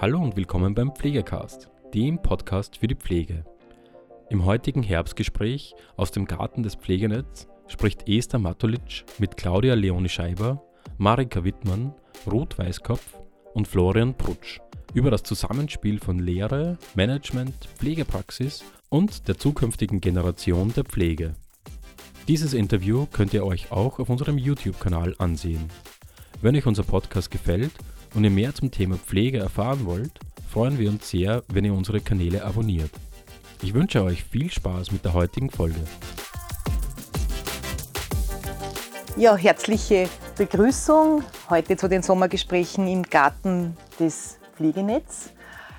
Hallo und willkommen beim Pflegecast, dem Podcast für die Pflege. Im heutigen Herbstgespräch aus dem Garten des Pflegenetz spricht Esther Matulic mit Claudia Leoni Scheiber, Marika Wittmann, Ruth Weißkopf und Florian Prutsch über das Zusammenspiel von Lehre, Management, Pflegepraxis und der zukünftigen Generation der Pflege. Dieses Interview könnt ihr euch auch auf unserem YouTube-Kanal ansehen. Wenn euch unser Podcast gefällt und ihr mehr zum Thema Pflege erfahren wollt, freuen wir uns sehr, wenn ihr unsere Kanäle abonniert. Ich wünsche euch viel Spaß mit der heutigen Folge. Ja, herzliche Begrüßung heute zu den Sommergesprächen im Garten des Pflegenetz.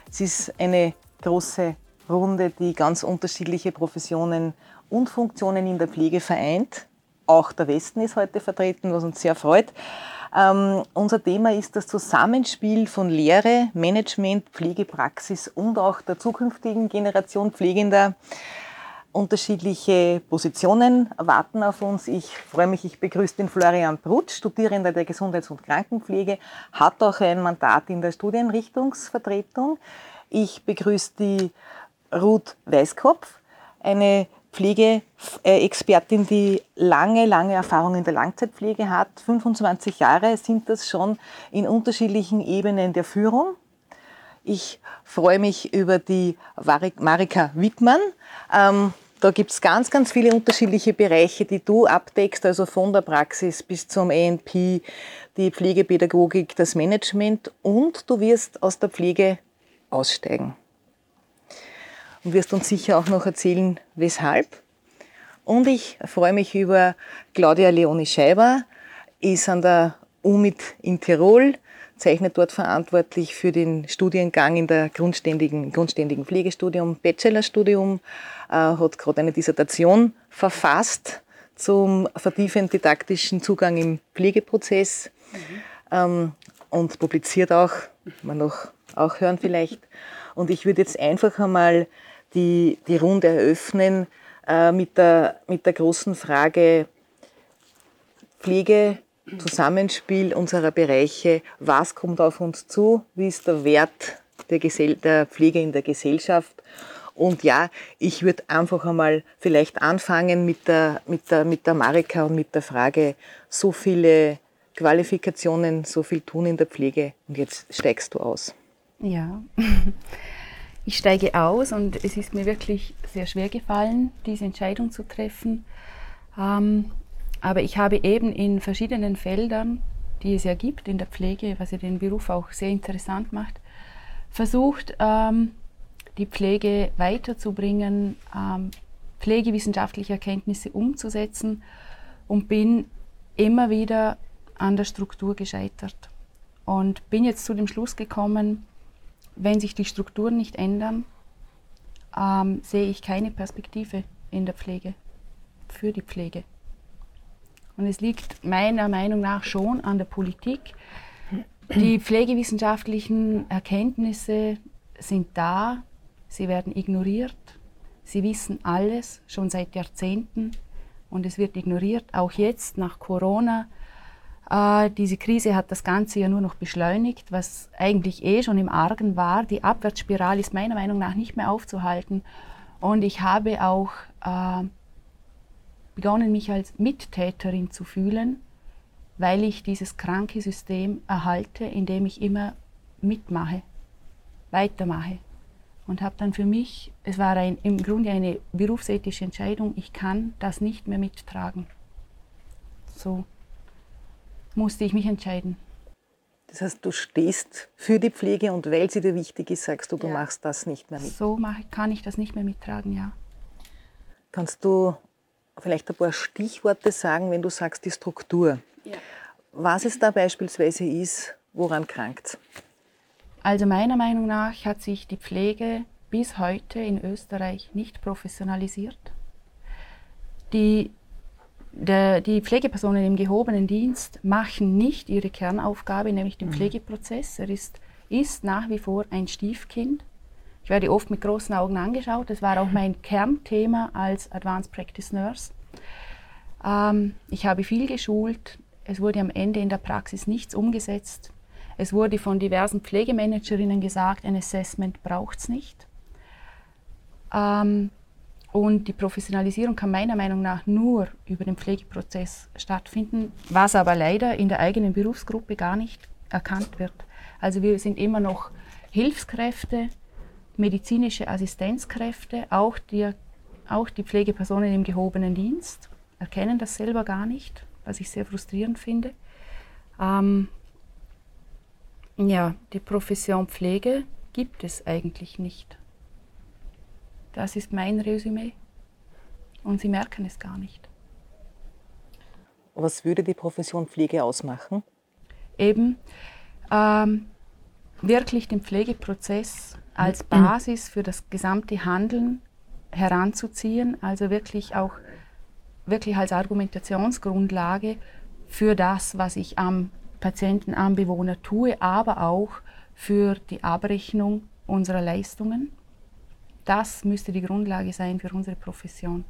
Es ist eine große Runde, die ganz unterschiedliche Professionen und Funktionen in der Pflege vereint. Auch der Westen ist heute vertreten, was uns sehr freut. Ähm, unser Thema ist das Zusammenspiel von Lehre, Management, Pflegepraxis und auch der zukünftigen Generation Pflegender. Unterschiedliche Positionen warten auf uns. Ich freue mich, ich begrüße den Florian Brutsch, Studierender der Gesundheits- und Krankenpflege, hat auch ein Mandat in der Studienrichtungsvertretung. Ich begrüße die Ruth Weißkopf, eine Pflegeexpertin, die lange, lange Erfahrung in der Langzeitpflege hat. 25 Jahre sind das schon in unterschiedlichen Ebenen der Führung. Ich freue mich über die Marika Wittmann. Ähm, da gibt es ganz, ganz viele unterschiedliche Bereiche, die du abdeckst, also von der Praxis bis zum ENP, die Pflegepädagogik, das Management und du wirst aus der Pflege aussteigen und wirst uns sicher auch noch erzählen, weshalb. Und ich freue mich über Claudia Leoni Scheiber, ist an der UMIT in Tirol, zeichnet dort verantwortlich für den Studiengang in der grundständigen, grundständigen Pflegestudium, Bachelorstudium, äh, hat gerade eine Dissertation verfasst zum vertiefend didaktischen Zugang im Pflegeprozess mhm. ähm, und publiziert auch, man noch auch hören vielleicht. Und ich würde jetzt einfach einmal die, die Runde eröffnen äh, mit, der, mit der großen Frage Pflege, Zusammenspiel unserer Bereiche, was kommt auf uns zu, wie ist der Wert der, Gesell der Pflege in der Gesellschaft. Und ja, ich würde einfach einmal vielleicht anfangen mit der, mit, der, mit der Marika und mit der Frage, so viele Qualifikationen, so viel tun in der Pflege und jetzt steigst du aus. Ja, ich steige aus und es ist mir wirklich sehr schwer gefallen, diese Entscheidung zu treffen. Ähm, aber ich habe eben in verschiedenen Feldern, die es ja gibt in der Pflege, was ja den Beruf auch sehr interessant macht, versucht, ähm, die Pflege weiterzubringen, ähm, pflegewissenschaftliche Erkenntnisse umzusetzen und bin immer wieder an der Struktur gescheitert. Und bin jetzt zu dem Schluss gekommen, wenn sich die Strukturen nicht ändern, ähm, sehe ich keine Perspektive in der Pflege, für die Pflege. Und es liegt meiner Meinung nach schon an der Politik. Die pflegewissenschaftlichen Erkenntnisse sind da, sie werden ignoriert, sie wissen alles schon seit Jahrzehnten und es wird ignoriert. Auch jetzt nach Corona äh, diese Krise hat das Ganze ja nur noch beschleunigt, was eigentlich eh schon im Argen war. Die Abwärtsspirale ist meiner Meinung nach nicht mehr aufzuhalten. Und ich habe auch äh, begonnen, mich als Mittäterin zu fühlen, weil ich dieses kranke System erhalte, indem ich immer mitmache, weitermache. Und habe dann für mich, es war ein, im Grunde eine berufsethische Entscheidung, ich kann das nicht mehr mittragen. So musste ich mich entscheiden. Das heißt, du stehst für die Pflege und weil sie dir wichtig ist, sagst du, du ja. machst das nicht mehr mit. So kann ich das nicht mehr mittragen, ja. Kannst du vielleicht ein paar Stichworte sagen, wenn du sagst die Struktur? Ja. Was es da beispielsweise ist, woran krankt Also meiner Meinung nach hat sich die Pflege bis heute in Österreich nicht professionalisiert. Die der, die Pflegepersonen im gehobenen Dienst machen nicht ihre Kernaufgabe, nämlich den mhm. Pflegeprozess. Er ist, ist nach wie vor ein Stiefkind. Ich werde oft mit großen Augen angeschaut. Das war auch mein Kernthema als Advanced Practice Nurse. Ähm, ich habe viel geschult. Es wurde am Ende in der Praxis nichts umgesetzt. Es wurde von diversen Pflegemanagerinnen gesagt, ein Assessment braucht es nicht. Ähm, und die Professionalisierung kann meiner Meinung nach nur über den Pflegeprozess stattfinden, was aber leider in der eigenen Berufsgruppe gar nicht erkannt wird. Also wir sind immer noch Hilfskräfte, medizinische Assistenzkräfte, auch die, auch die Pflegepersonen im gehobenen Dienst erkennen das selber gar nicht, was ich sehr frustrierend finde. Ähm, ja, die Profession Pflege gibt es eigentlich nicht. Das ist mein Resümee. Und Sie merken es gar nicht. Was würde die Profession Pflege ausmachen? Eben ähm, wirklich den Pflegeprozess als Basis für das gesamte Handeln heranzuziehen, also wirklich auch wirklich als Argumentationsgrundlage für das, was ich am Patienten, am Bewohner tue, aber auch für die Abrechnung unserer Leistungen das müsste die Grundlage sein für unsere Profession.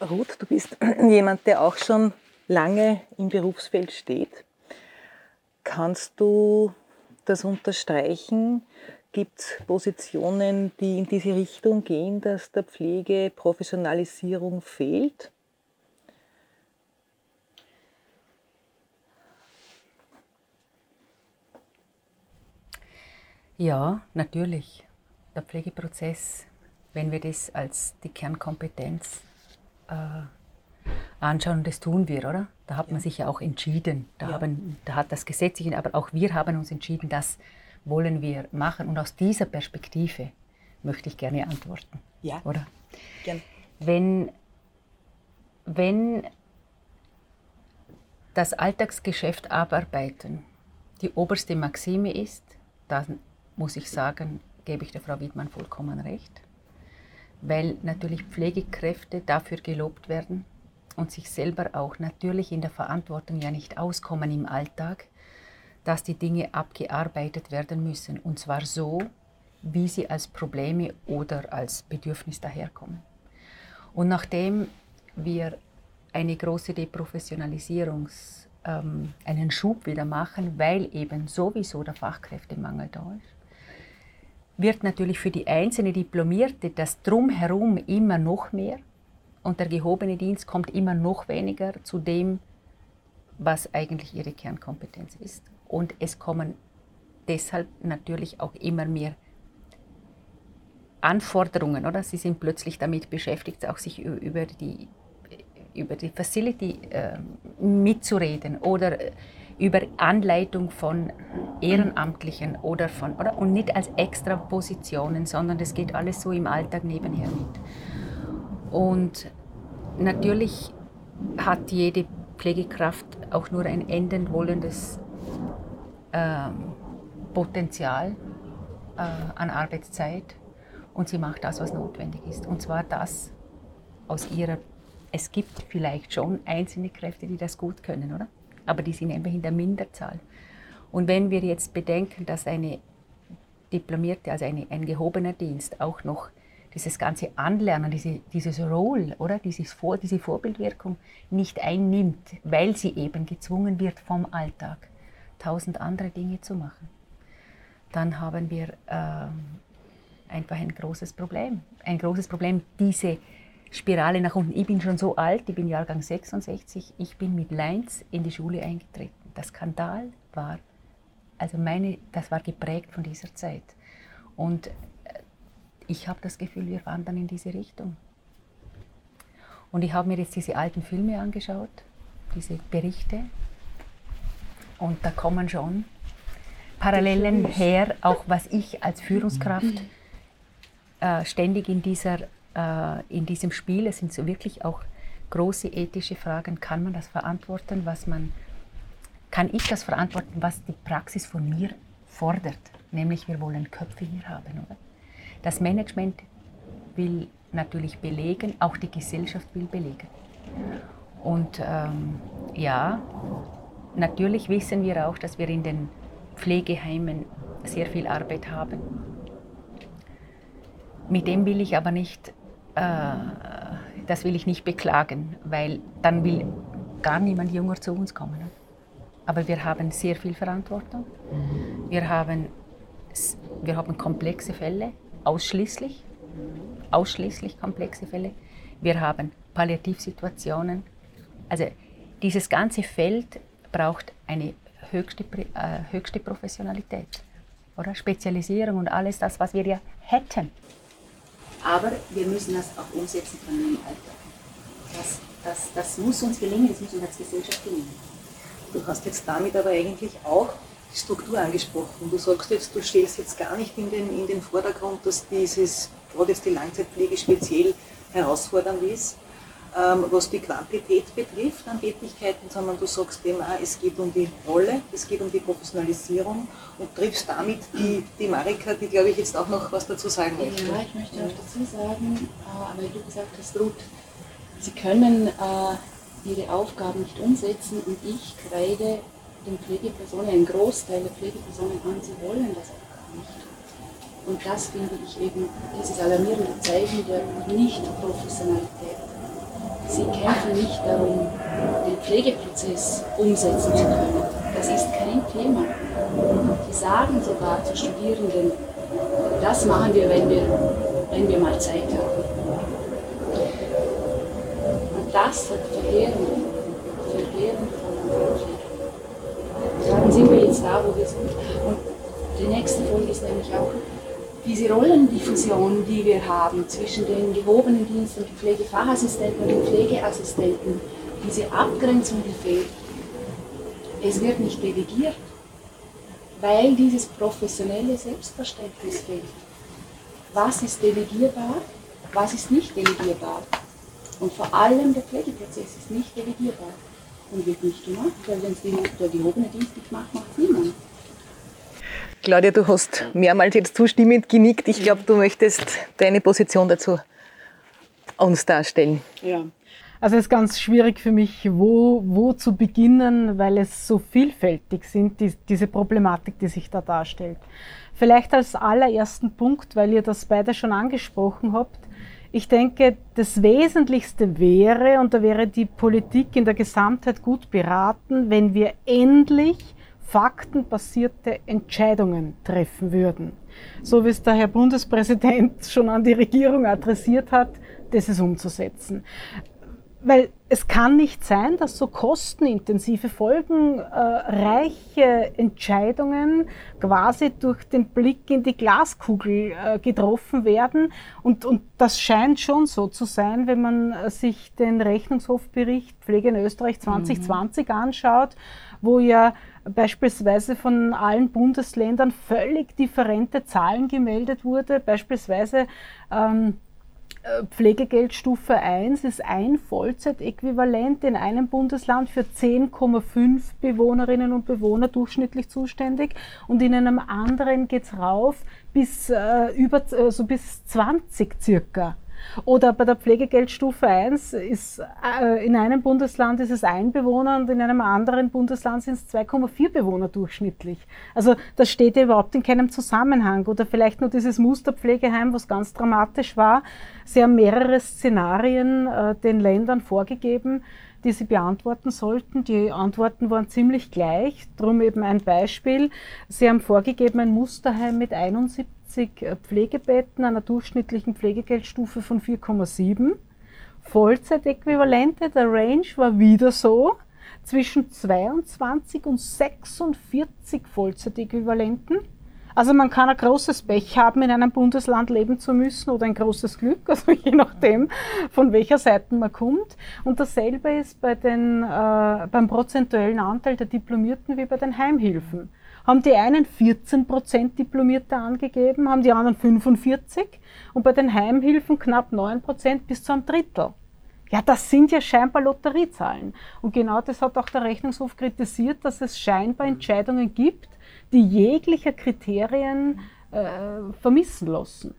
Ruth, du bist jemand, der auch schon lange im Berufsfeld steht. Kannst du das unterstreichen? Gibt es Positionen, die in diese Richtung gehen, dass der Pflege Professionalisierung fehlt? Ja, natürlich. Der Pflegeprozess, wenn wir das als die Kernkompetenz äh, anschauen, das tun wir, oder? Da hat man sich ja auch entschieden. Da, ja. haben, da hat das Gesetz sich, aber auch wir haben uns entschieden, das wollen wir machen. Und aus dieser Perspektive möchte ich gerne antworten. Ja. Oder? Gern. Wenn, wenn das Alltagsgeschäft abarbeiten die oberste Maxime ist, dann muss ich sagen, gebe ich der Frau Wiedmann vollkommen recht, weil natürlich Pflegekräfte dafür gelobt werden und sich selber auch natürlich in der Verantwortung ja nicht auskommen im Alltag, dass die Dinge abgearbeitet werden müssen und zwar so, wie sie als Probleme oder als Bedürfnis daherkommen. Und nachdem wir eine große Deprofessionalisierung, ähm, einen Schub wieder machen, weil eben sowieso der Fachkräftemangel da ist, wird natürlich für die einzelne Diplomierte das Drumherum immer noch mehr und der gehobene Dienst kommt immer noch weniger zu dem, was eigentlich ihre Kernkompetenz ist. Und es kommen deshalb natürlich auch immer mehr Anforderungen, oder? Sie sind plötzlich damit beschäftigt, auch sich über die, über die Facility äh, mitzureden oder über Anleitung von Ehrenamtlichen oder von, oder? Und nicht als extra Positionen, sondern das geht alles so im Alltag nebenher mit. Und natürlich hat jede Pflegekraft auch nur ein enden wollendes ähm, Potenzial äh, an Arbeitszeit und sie macht das, was notwendig ist. Und zwar das aus ihrer, es gibt vielleicht schon einzelne Kräfte, die das gut können, oder? Aber die sind einfach in der Minderzahl. Und wenn wir jetzt bedenken, dass eine Diplomierte, also eine, ein gehobener Dienst auch noch dieses ganze Anlernen, diese, dieses Roll, oder dieses Vor, diese Vorbildwirkung nicht einnimmt, weil sie eben gezwungen wird vom Alltag, tausend andere Dinge zu machen, dann haben wir äh, einfach ein großes Problem. Ein großes Problem, diese Spirale nach unten. Ich bin schon so alt, ich bin Jahrgang 66, ich bin mit Leins in die Schule eingetreten. Der Skandal war, also meine, das war geprägt von dieser Zeit. Und äh, ich habe das Gefühl, wir wandern in diese Richtung. Und ich habe mir jetzt diese alten Filme angeschaut, diese Berichte. Und da kommen schon Parallelen her, auch was ich als Führungskraft äh, ständig in dieser in diesem Spiel. Es sind so wirklich auch große ethische Fragen. Kann man das verantworten, was man, kann ich das verantworten, was die Praxis von mir fordert? Nämlich, wir wollen Köpfe hier haben, oder? Das Management will natürlich belegen, auch die Gesellschaft will belegen. Und ähm, ja, natürlich wissen wir auch, dass wir in den Pflegeheimen sehr viel Arbeit haben. Mit dem will ich aber nicht äh, das will ich nicht beklagen, weil dann will gar niemand jünger zu uns kommen. Ne? aber wir haben sehr viel Verantwortung. Wir haben, wir haben komplexe Fälle, ausschließlich, ausschließlich komplexe Fälle. Wir haben Palliativsituationen. Also dieses ganze Feld braucht eine höchste, äh, höchste Professionalität, oder? Spezialisierung und alles das, was wir ja hätten. Aber wir müssen das auch umsetzen können im Alltag. Das, das, das muss uns gelingen, das muss uns als Gesellschaft gelingen. Du hast jetzt damit aber eigentlich auch die Struktur angesprochen. Du sagst jetzt, du stellst jetzt gar nicht in den, in den Vordergrund, dass dieses, gerade jetzt die Langzeitpflege speziell herausfordernd ist, ähm, was die Quantität betrifft an Tätigkeiten, sondern du sagst dem auch, es geht um die Rolle, es geht um die Professionalisierung und triffst damit die, die Marika, die glaube ich jetzt auch noch was dazu sagen möchte. Ja, ich möchte auch dazu sagen, äh, weil du gesagt hast, Ruth, sie können äh, ihre Aufgaben nicht umsetzen und ich kreide den Pflegepersonen, einen Großteil der Pflegepersonen an, sie wollen das auch gar nicht. Und das finde ich eben dieses alarmierende Zeichen der Nicht-Professionalität. Sie kämpfen nicht darum, den Pflegeprozess umsetzen zu können. Das ist kein Thema. Sie sagen sogar zu Studierenden, das machen wir, wenn wir, wenn wir mal Zeit haben das hat verheerende, verheerende Dann sind wir jetzt da, wo wir sind. Und die nächste Folge ist nämlich auch diese Rollendiffusion, die wir haben zwischen den gehobenen Diensten, den Pflegefachassistenten und den Pflegeassistenten. Diese Abgrenzung, die fehlt. Es wird nicht delegiert, weil dieses professionelle Selbstverständnis fehlt. Was ist delegierbar, was ist nicht delegierbar? Und vor allem der Pflegeprozess ist nicht delegierbar und wird nicht gemacht, weil wenn es der gehobene Dienst nicht macht, macht niemand. Claudia, du hast mehrmals jetzt zustimmend genickt. Ich glaube, du möchtest deine Position dazu uns darstellen. Ja. Also es ist ganz schwierig für mich, wo, wo zu beginnen, weil es so vielfältig sind, die, diese Problematik, die sich da darstellt. Vielleicht als allerersten Punkt, weil ihr das beide schon angesprochen habt, ich denke, das Wesentlichste wäre, und da wäre die Politik in der Gesamtheit gut beraten, wenn wir endlich faktenbasierte Entscheidungen treffen würden. So wie es der Herr Bundespräsident schon an die Regierung adressiert hat, das ist umzusetzen. Weil es kann nicht sein, dass so kostenintensive, folgenreiche Entscheidungen quasi durch den Blick in die Glaskugel äh, getroffen werden. Und, und das scheint schon so zu sein, wenn man sich den Rechnungshofbericht Pflege in Österreich 2020 mhm. anschaut, wo ja beispielsweise von allen Bundesländern völlig differente Zahlen gemeldet wurde. Beispielsweise ähm, äh, Pflegegeldstufe 1 ist ein Vollzeitäquivalent in einem Bundesland für 10,5 Bewohnerinnen und Bewohner durchschnittlich zuständig und in einem anderen geht es rauf bis, äh, über, also bis 20 circa. Oder bei der Pflegegeldstufe 1 ist äh, in einem Bundesland ist es ein Bewohner und in einem anderen Bundesland sind es 2,4 Bewohner durchschnittlich. Also das steht ja überhaupt in keinem Zusammenhang. Oder vielleicht nur dieses Musterpflegeheim, was ganz dramatisch war. Sie haben mehrere Szenarien äh, den Ländern vorgegeben, die sie beantworten sollten. Die Antworten waren ziemlich gleich. Darum eben ein Beispiel. Sie haben vorgegeben ein Musterheim mit 71 80 äh, Pflegebetten einer durchschnittlichen Pflegegeldstufe von 4,7. Vollzeitäquivalente, der Range war wieder so, zwischen 22 und 46 Vollzeitäquivalenten. Also man kann ein großes Pech haben, in einem Bundesland leben zu müssen oder ein großes Glück, also je nachdem, von welcher Seite man kommt. Und dasselbe ist bei den, äh, beim prozentuellen Anteil der Diplomierten wie bei den Heimhilfen haben die einen 14 Prozent Diplomierte angegeben, haben die anderen 45 und bei den Heimhilfen knapp 9 Prozent bis zu einem Drittel. Ja, das sind ja scheinbar Lotteriezahlen. Und genau das hat auch der Rechnungshof kritisiert, dass es scheinbar Entscheidungen gibt, die jeglicher Kriterien äh, vermissen lassen.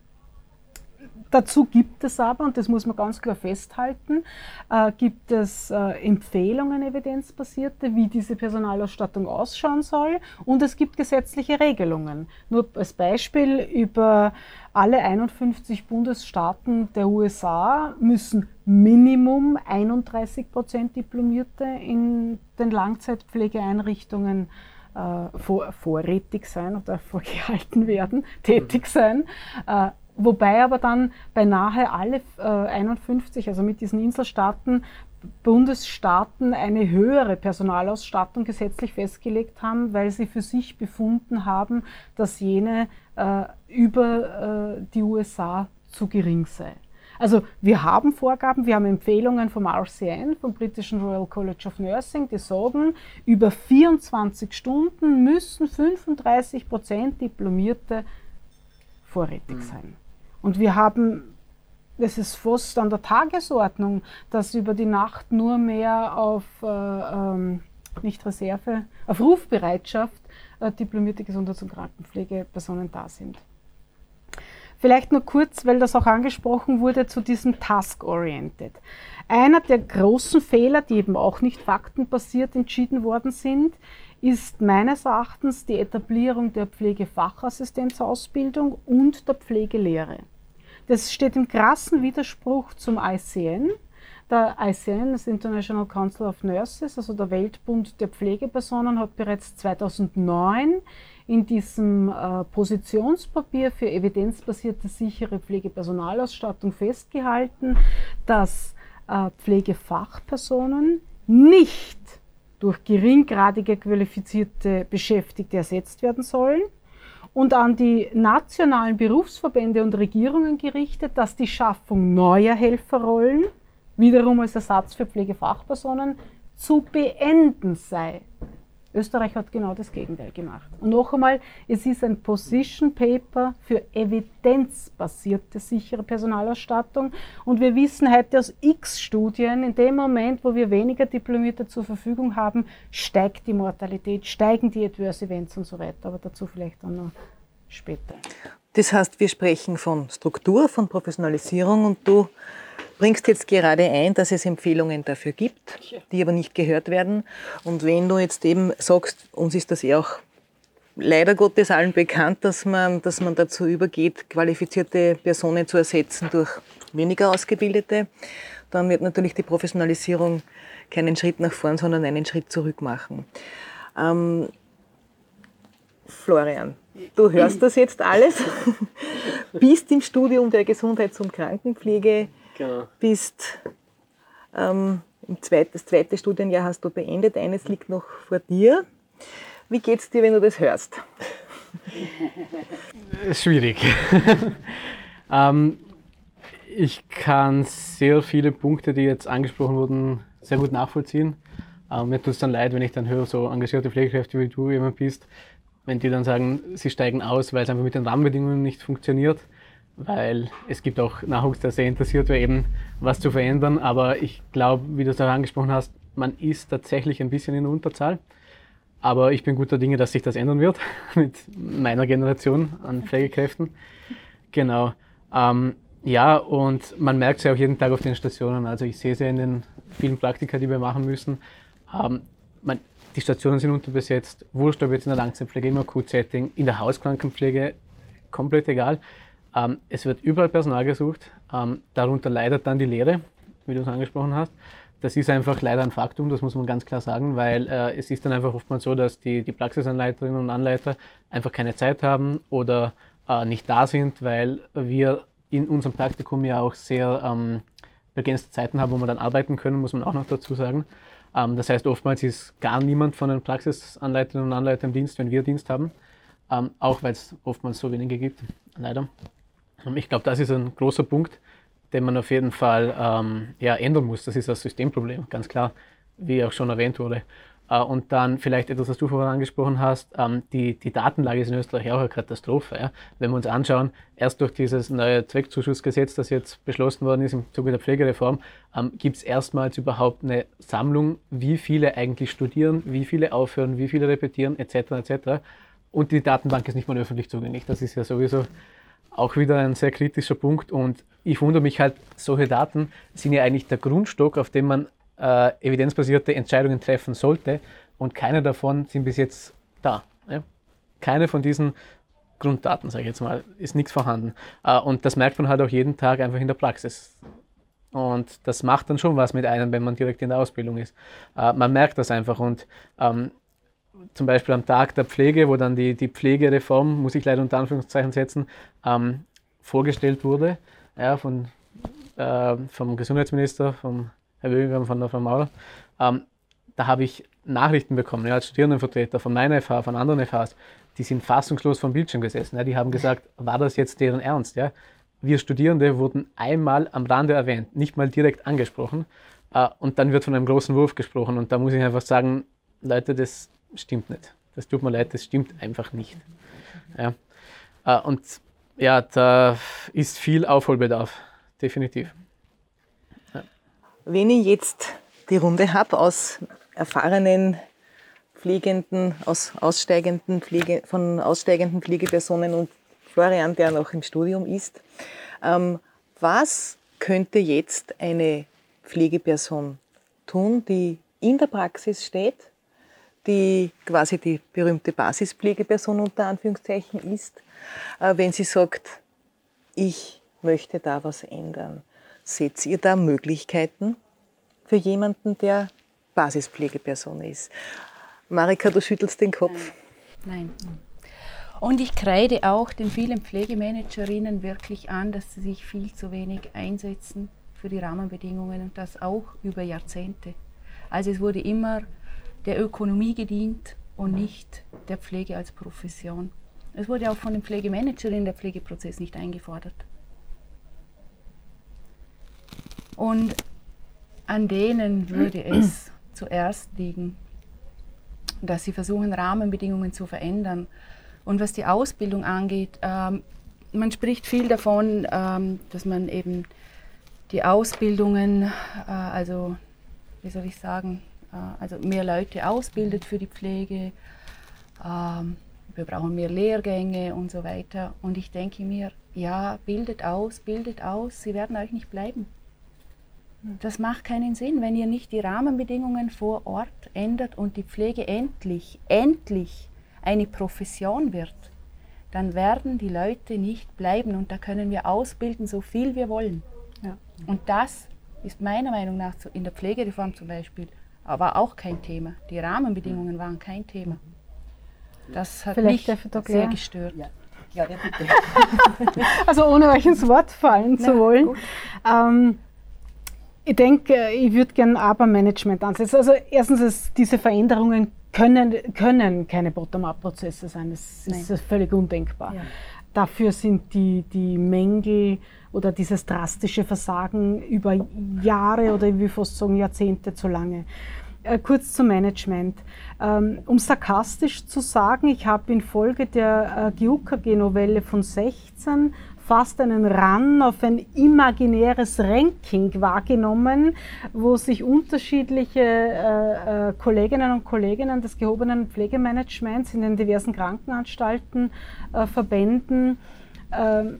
Dazu gibt es aber, und das muss man ganz klar festhalten, äh, gibt es äh, Empfehlungen, evidenzbasierte, wie diese Personalausstattung ausschauen soll. Und es gibt gesetzliche Regelungen. Nur als Beispiel, über alle 51 Bundesstaaten der USA müssen Minimum 31 Prozent Diplomierte in den Langzeitpflegeeinrichtungen äh, vor, vorrätig sein oder vorgehalten werden, tätig sein. Äh, Wobei aber dann beinahe alle äh, 51, also mit diesen Inselstaaten, Bundesstaaten eine höhere Personalausstattung gesetzlich festgelegt haben, weil sie für sich befunden haben, dass jene äh, über äh, die USA zu gering sei. Also wir haben Vorgaben, wir haben Empfehlungen vom RCN, vom britischen Royal College of Nursing, die sagen, über 24 Stunden müssen 35 Prozent Diplomierte vorrätig mhm. sein. Und wir haben, es ist fast an der Tagesordnung, dass über die Nacht nur mehr auf, äh, ähm, nicht Reserve, auf Rufbereitschaft äh, diplomierte Gesundheits- und Krankenpflegepersonen da sind. Vielleicht nur kurz, weil das auch angesprochen wurde, zu diesem Task-Oriented. Einer der großen Fehler, die eben auch nicht faktenbasiert entschieden worden sind, ist meines Erachtens die Etablierung der Pflegefachassistenzausbildung und der Pflegelehre. Das steht im krassen Widerspruch zum ICN. Der ICN, das International Council of Nurses, also der Weltbund der Pflegepersonen, hat bereits 2009 in diesem äh, Positionspapier für evidenzbasierte sichere Pflegepersonalausstattung festgehalten, dass äh, Pflegefachpersonen nicht durch geringgradige qualifizierte Beschäftigte ersetzt werden sollen und an die nationalen Berufsverbände und Regierungen gerichtet, dass die Schaffung neuer Helferrollen, wiederum als Ersatz für Pflegefachpersonen, zu beenden sei. Österreich hat genau das Gegenteil gemacht. Und noch einmal, es ist ein Position Paper für evidenzbasierte sichere Personalausstattung. Und wir wissen heute aus x Studien, in dem Moment, wo wir weniger Diplomierte zur Verfügung haben, steigt die Mortalität, steigen die Adverse Events und so weiter. Aber dazu vielleicht dann noch später. Das heißt, wir sprechen von Struktur, von Professionalisierung und du bringst jetzt gerade ein, dass es Empfehlungen dafür gibt, die aber nicht gehört werden. Und wenn du jetzt eben sagst, uns ist das ja auch leider Gottes allen bekannt, dass man, dass man dazu übergeht, qualifizierte Personen zu ersetzen durch weniger ausgebildete, dann wird natürlich die Professionalisierung keinen Schritt nach vorn, sondern einen Schritt zurück machen. Ähm, Florian, du hörst das jetzt alles, bist im Studium der Gesundheits- und Krankenpflege Genau. Bist ähm, im zweit, das zweite Studienjahr hast du beendet, eines liegt noch vor dir. Wie geht es dir, wenn du das hörst? Schwierig. ähm, ich kann sehr viele Punkte, die jetzt angesprochen wurden, sehr gut nachvollziehen. Ähm, mir tut es dann leid, wenn ich dann höre, so engagierte Pflegekräfte wie du jemand bist, wenn die dann sagen, sie steigen aus, weil es einfach mit den Rahmenbedingungen nicht funktioniert weil es gibt auch Nachwuchs, der sehr interessiert wäre, eben was zu verändern. Aber ich glaube, wie du es auch angesprochen hast, man ist tatsächlich ein bisschen in Unterzahl. Aber ich bin guter Dinge, dass sich das ändern wird mit meiner Generation an Pflegekräften. Genau. Ähm, ja, und man merkt es ja auch jeden Tag auf den Stationen. Also ich sehe es ja in den vielen Praktika, die wir machen müssen. Ähm, man, die Stationen sind unterbesetzt, wurscht ob jetzt in der Langzeitpflege, im Akutsetting, in der Hauskrankenpflege, komplett egal. Ähm, es wird überall Personal gesucht, ähm, darunter leidet dann die Lehre, wie du es angesprochen hast. Das ist einfach leider ein Faktum, das muss man ganz klar sagen, weil äh, es ist dann einfach oftmals so, dass die, die Praxisanleiterinnen und Anleiter einfach keine Zeit haben oder äh, nicht da sind, weil wir in unserem Praktikum ja auch sehr ähm, begrenzte Zeiten haben, wo wir dann arbeiten können, muss man auch noch dazu sagen. Ähm, das heißt, oftmals ist gar niemand von den Praxisanleiterinnen und Anleitern im Dienst, wenn wir Dienst haben, ähm, auch weil es oftmals so wenige gibt, leider. Ich glaube, das ist ein großer Punkt, den man auf jeden Fall ähm, ja, ändern muss. Das ist das Systemproblem, ganz klar, wie auch schon erwähnt wurde. Äh, und dann vielleicht etwas, was du vorhin angesprochen hast, ähm, die, die Datenlage ist in Österreich auch eine Katastrophe. Ja? Wenn wir uns anschauen, erst durch dieses neue Zweckzuschussgesetz, das jetzt beschlossen worden ist im Zuge der Pflegereform, ähm, gibt es erstmals überhaupt eine Sammlung, wie viele eigentlich studieren, wie viele aufhören, wie viele repetieren, etc. etc. Und die Datenbank ist nicht mal öffentlich zugänglich. Das ist ja sowieso auch wieder ein sehr kritischer Punkt und ich wundere mich halt, solche Daten sind ja eigentlich der Grundstock, auf dem man äh, evidenzbasierte Entscheidungen treffen sollte und keine davon sind bis jetzt da. Ja? Keine von diesen Grunddaten, sage ich jetzt mal, ist nichts vorhanden. Äh, und das merkt man halt auch jeden Tag einfach in der Praxis. Und das macht dann schon was mit einem, wenn man direkt in der Ausbildung ist. Äh, man merkt das einfach. Und ähm, zum Beispiel am Tag der Pflege, wo dann die, die Pflegereform, muss ich leider unter Anführungszeichen setzen, ähm, vorgestellt wurde, ja, von, äh, vom Gesundheitsminister, vom Herr Wöhingam, von der Frau Maurer, ähm, da habe ich Nachrichten bekommen, ja, als Studierendenvertreter von meiner FH, von anderen FHs, die sind fassungslos vom Bildschirm gesessen. Ja, die haben gesagt, war das jetzt deren Ernst? Ja? Wir Studierende wurden einmal am Rande erwähnt, nicht mal direkt angesprochen. Äh, und dann wird von einem großen Wurf gesprochen. Und da muss ich einfach sagen, Leute, das stimmt nicht. Das tut mir leid, das stimmt einfach nicht. Ja. Äh, und ja, da ist viel Aufholbedarf, definitiv. Ja. Wenn ich jetzt die Runde habe aus erfahrenen Pflegenden, aus aussteigenden Pflege, von aussteigenden Pflegepersonen und Florian, der noch im Studium ist. Ähm, was könnte jetzt eine Pflegeperson tun, die in der Praxis steht, die quasi die berühmte Basispflegeperson unter Anführungszeichen ist, äh, wenn sie sagt, ich möchte da was ändern? Seht ihr da Möglichkeiten für jemanden, der Basispflegeperson ist? Marika, du schüttelst den Kopf. Nein. Nein. Und ich kreide auch den vielen Pflegemanagerinnen wirklich an, dass sie sich viel zu wenig einsetzen für die Rahmenbedingungen und das auch über Jahrzehnte. Also es wurde immer der Ökonomie gedient und nicht der Pflege als Profession. Es wurde auch von den Pflegemanagerinnen der Pflegeprozess nicht eingefordert. Und an denen würde es zuerst liegen, dass sie versuchen, Rahmenbedingungen zu verändern. Und was die Ausbildung angeht, ähm, man spricht viel davon, ähm, dass man eben die Ausbildungen, äh, also wie soll ich sagen, also mehr Leute ausbildet für die Pflege. Ähm, wir brauchen mehr Lehrgänge und so weiter. Und ich denke mir, ja, bildet aus, bildet aus, sie werden euch nicht bleiben. Das macht keinen Sinn, wenn ihr nicht die Rahmenbedingungen vor Ort ändert und die Pflege endlich, endlich eine Profession wird. Dann werden die Leute nicht bleiben und da können wir ausbilden, so viel wir wollen. Ja. Und das ist meiner Meinung nach in der Pflegereform zum Beispiel aber auch kein Thema. Die Rahmenbedingungen waren kein Thema. Das hat Vielleicht mich sehr gestört. Ja. Ja, also ohne euch ins Wort fallen zu wollen. Ähm, ich denke, ich würde gerne Aber-Management ansetzen. Also erstens, ist, diese Veränderungen können, können keine Bottom-up-Prozesse sein. Das Nein. ist völlig undenkbar. Dafür sind die, die Mängel oder dieses drastische Versagen über Jahre oder wie fast sagen Jahrzehnte zu lange. Äh, kurz zum Management. Ähm, um sarkastisch zu sagen, ich habe infolge der äh, GUKG-Novelle von 16 fast einen Run auf ein imaginäres Ranking wahrgenommen, wo sich unterschiedliche äh, äh, Kolleginnen und Kollegen des gehobenen Pflegemanagements in den diversen Krankenanstalten, äh, Verbänden, ähm,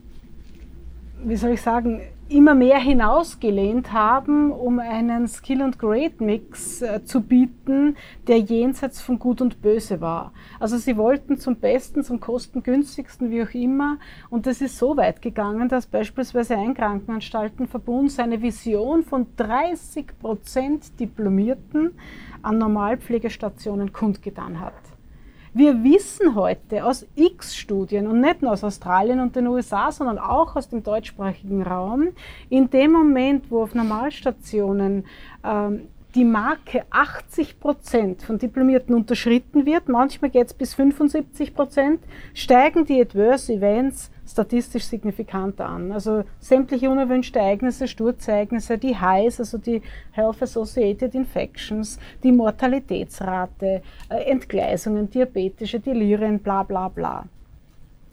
wie soll ich sagen, immer mehr hinausgelehnt haben, um einen Skill- und Grade-Mix äh, zu bieten, der jenseits von Gut und Böse war. Also sie wollten zum Besten, zum kostengünstigsten, wie auch immer. Und das ist so weit gegangen, dass beispielsweise ein Krankenanstaltenverbund seine Vision von 30 Prozent Diplomierten an Normalpflegestationen kundgetan hat. Wir wissen heute aus x Studien und nicht nur aus Australien und den USA, sondern auch aus dem deutschsprachigen Raum, in dem Moment, wo auf Normalstationen ähm, die Marke 80 Prozent von Diplomierten unterschritten wird, manchmal geht es bis 75 Prozent, steigen die Adverse Events statistisch signifikant an. Also sämtliche unerwünschte Ereignisse, Sturzereignisse, die Highs, also die Health Associated Infections, die Mortalitätsrate, äh, Entgleisungen, diabetische Delirien, bla bla bla.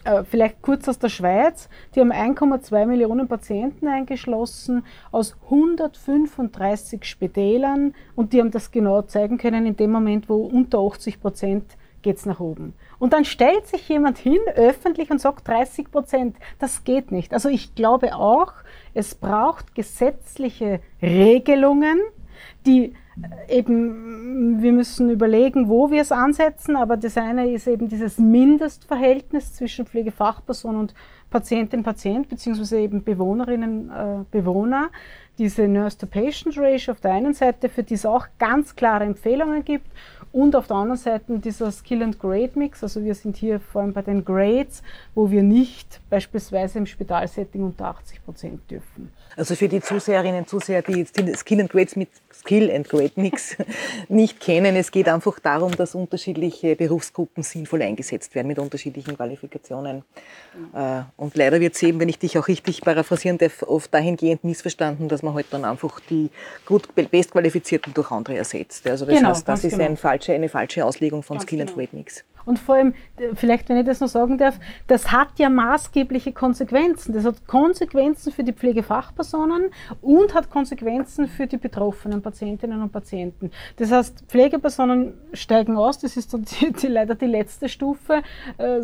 Äh, vielleicht kurz aus der Schweiz. Die haben 1,2 Millionen Patienten eingeschlossen aus 135 Spitälern und die haben das genau zeigen können in dem Moment, wo unter 80 Prozent geht es nach oben. Und dann stellt sich jemand hin, öffentlich, und sagt 30 Prozent. Das geht nicht. Also ich glaube auch, es braucht gesetzliche Regelungen, die äh, eben, wir müssen überlegen, wo wir es ansetzen, aber das eine ist eben dieses Mindestverhältnis zwischen Pflegefachperson und Patientin, Patient, beziehungsweise eben Bewohnerinnen, äh, Bewohner, diese Nurse-to-Patient-Ratio auf der einen Seite, für die es auch ganz klare Empfehlungen gibt und auf der anderen Seite dieser Skill and Grade Mix. Also wir sind hier vor allem bei den Grades, wo wir nicht beispielsweise im Spitalsetting unter 80 Prozent dürfen. Also für die Zuseherinnen und Zuseher, die Skill and Grades mit Skill and Grade Mix nicht kennen, es geht einfach darum, dass unterschiedliche Berufsgruppen sinnvoll eingesetzt werden mit unterschiedlichen Qualifikationen. Mhm. Und leider wird es eben, wenn ich dich auch richtig paraphrasieren darf, oft dahingehend missverstanden, dass man halt dann einfach die gut bestqualifizierten durch andere ersetzt. Also das genau, heißt, das ist genau. ein falsche, eine falsche Auslegung von ganz Skill genau. and Grade Mix. Und vor allem, vielleicht wenn ich das noch sagen darf, das hat ja maßgebliche Konsequenzen. Das hat Konsequenzen für die Pflegefachpersonen und hat Konsequenzen für die betroffenen Patientinnen und Patienten. Das heißt, Pflegepersonen steigen aus, das ist die, die, leider die letzte Stufe. Äh,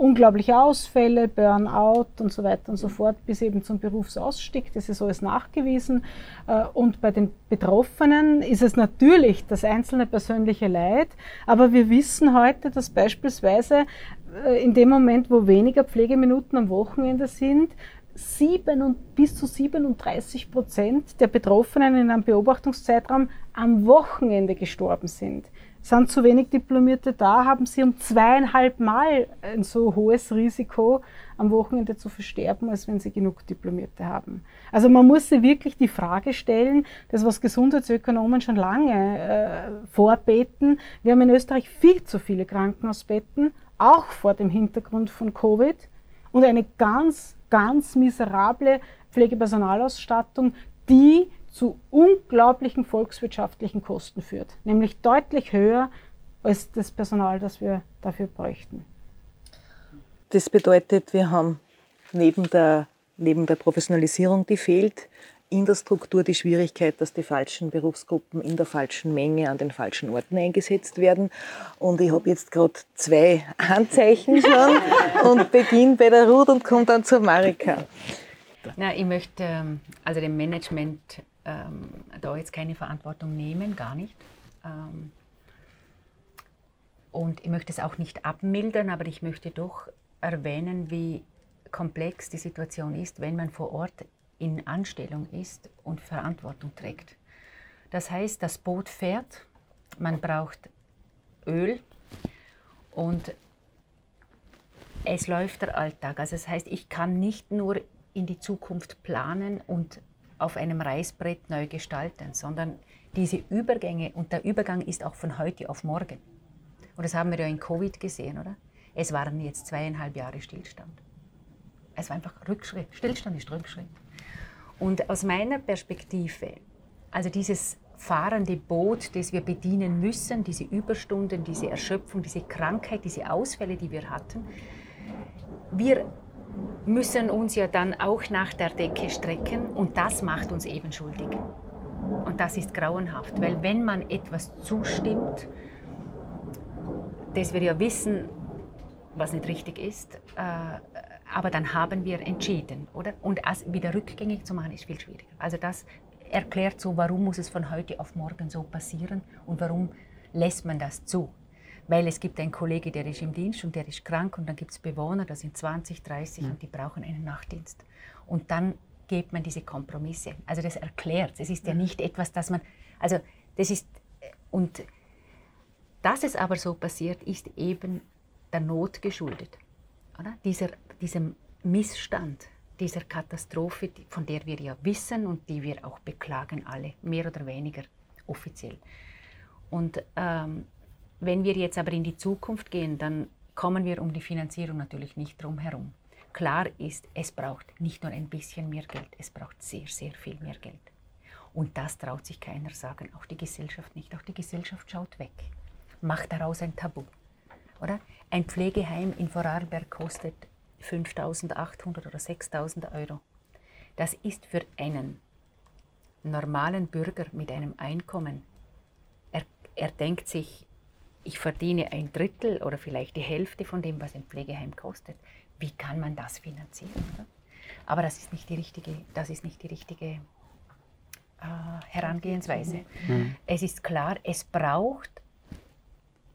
unglaubliche Ausfälle, Burnout und so weiter und so fort, bis eben zum Berufsausstieg. Das ist alles nachgewiesen. Äh, und bei den Betroffenen ist es natürlich das einzelne persönliche Leid, aber wir wissen heute, dass beispielsweise äh, in dem Moment, wo weniger Pflegeminuten am Wochenende sind, sieben und bis zu 37 Prozent der Betroffenen in einem Beobachtungszeitraum am Wochenende gestorben sind sind zu wenig Diplomierte da, haben sie um zweieinhalb Mal ein so hohes Risiko, am Wochenende zu versterben, als wenn sie genug Diplomierte haben. Also man muss sich wirklich die Frage stellen, das was Gesundheitsökonomen schon lange äh, vorbeten. Wir haben in Österreich viel zu viele Krankenhausbetten, auch vor dem Hintergrund von Covid und eine ganz, ganz miserable Pflegepersonalausstattung, die zu unglaublichen volkswirtschaftlichen Kosten führt, nämlich deutlich höher als das Personal, das wir dafür bräuchten. Das bedeutet, wir haben neben der, neben der Professionalisierung, die fehlt, in der Struktur die Schwierigkeit, dass die falschen Berufsgruppen in der falschen Menge an den falschen Orten eingesetzt werden. Und ich habe jetzt gerade zwei Handzeichen schon und beginne bei der Ruth und komme dann zur Marika. Na, ich möchte ähm, also dem Management ähm, da jetzt keine Verantwortung nehmen, gar nicht. Ähm, und ich möchte es auch nicht abmildern, aber ich möchte doch erwähnen, wie komplex die Situation ist, wenn man vor Ort in Anstellung ist und Verantwortung trägt. Das heißt, das Boot fährt, man braucht Öl und es läuft der Alltag. Also das heißt, ich kann nicht nur in die Zukunft planen und auf einem Reißbrett neu gestalten, sondern diese Übergänge, und der Übergang ist auch von heute auf morgen. Und das haben wir ja in Covid gesehen, oder? Es waren jetzt zweieinhalb Jahre Stillstand. Es war einfach Rückschritt. Stillstand ist Rückschritt. Und aus meiner Perspektive, also dieses fahrende Boot, das wir bedienen müssen, diese Überstunden, diese Erschöpfung, diese Krankheit, diese Ausfälle, die wir hatten, wir müssen uns ja dann auch nach der Decke strecken und das macht uns eben schuldig. Und das ist grauenhaft, weil wenn man etwas zustimmt, das wir ja wissen, was nicht richtig ist, äh, aber dann haben wir entschieden, oder? Und es wieder rückgängig zu machen, ist viel schwieriger. Also das erklärt so, warum muss es von heute auf morgen so passieren und warum lässt man das zu weil es gibt einen Kollege, der ist im Dienst und der ist krank und dann gibt es Bewohner, das sind 20, 30 mhm. und die brauchen einen Nachtdienst. Und dann geht man diese Kompromisse. Also das erklärt, es ist ja nicht etwas, das man, also das ist, und dass es aber so passiert, ist eben der Not geschuldet. Oder? Dieser, diesem Missstand, dieser Katastrophe, von der wir ja wissen und die wir auch beklagen alle, mehr oder weniger offiziell. Und ähm, wenn wir jetzt aber in die Zukunft gehen, dann kommen wir um die Finanzierung natürlich nicht drum herum. Klar ist, es braucht nicht nur ein bisschen mehr Geld, es braucht sehr, sehr viel mehr Geld. Und das traut sich keiner sagen, auch die Gesellschaft nicht. Auch die Gesellschaft schaut weg, macht daraus ein Tabu. Oder? Ein Pflegeheim in Vorarlberg kostet 5.800 oder 6.000 Euro. Das ist für einen normalen Bürger mit einem Einkommen, er, er denkt sich, ich verdiene ein Drittel oder vielleicht die Hälfte von dem, was ein Pflegeheim kostet. Wie kann man das finanzieren? Oder? Aber das ist nicht die richtige, das ist nicht die richtige äh, Herangehensweise. Mhm. Es ist klar, es braucht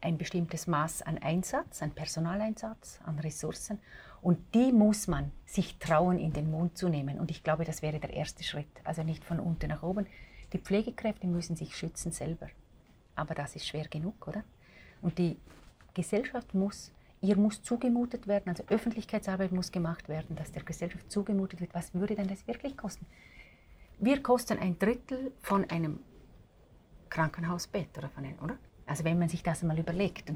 ein bestimmtes Maß an Einsatz, an Personaleinsatz, an Ressourcen. Und die muss man sich trauen, in den Mund zu nehmen. Und ich glaube, das wäre der erste Schritt. Also nicht von unten nach oben. Die Pflegekräfte müssen sich schützen selber. Aber das ist schwer genug, oder? Und die Gesellschaft muss, ihr muss zugemutet werden, also Öffentlichkeitsarbeit muss gemacht werden, dass der Gesellschaft zugemutet wird, was würde denn das wirklich kosten? Wir kosten ein Drittel von einem Krankenhausbett oder von einem, oder? Also wenn man sich das mal überlegt.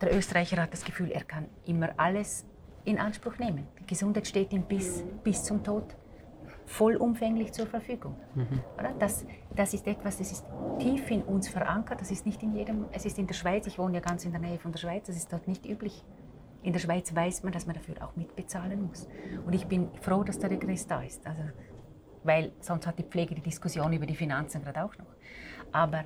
Der Österreicher hat das Gefühl, er kann immer alles in Anspruch nehmen. Die Gesundheit steht ihm bis, bis zum Tod vollumfänglich zur Verfügung. Mhm. Oder? Das, das ist etwas, das ist tief in uns verankert. Das ist nicht in jedem, es ist in der Schweiz, ich wohne ja ganz in der Nähe von der Schweiz, das ist dort nicht üblich. In der Schweiz weiß man, dass man dafür auch mitbezahlen muss. Und ich bin froh, dass der Regress da ist. Also, weil sonst hat die Pflege die Diskussion über die Finanzen gerade auch noch. Aber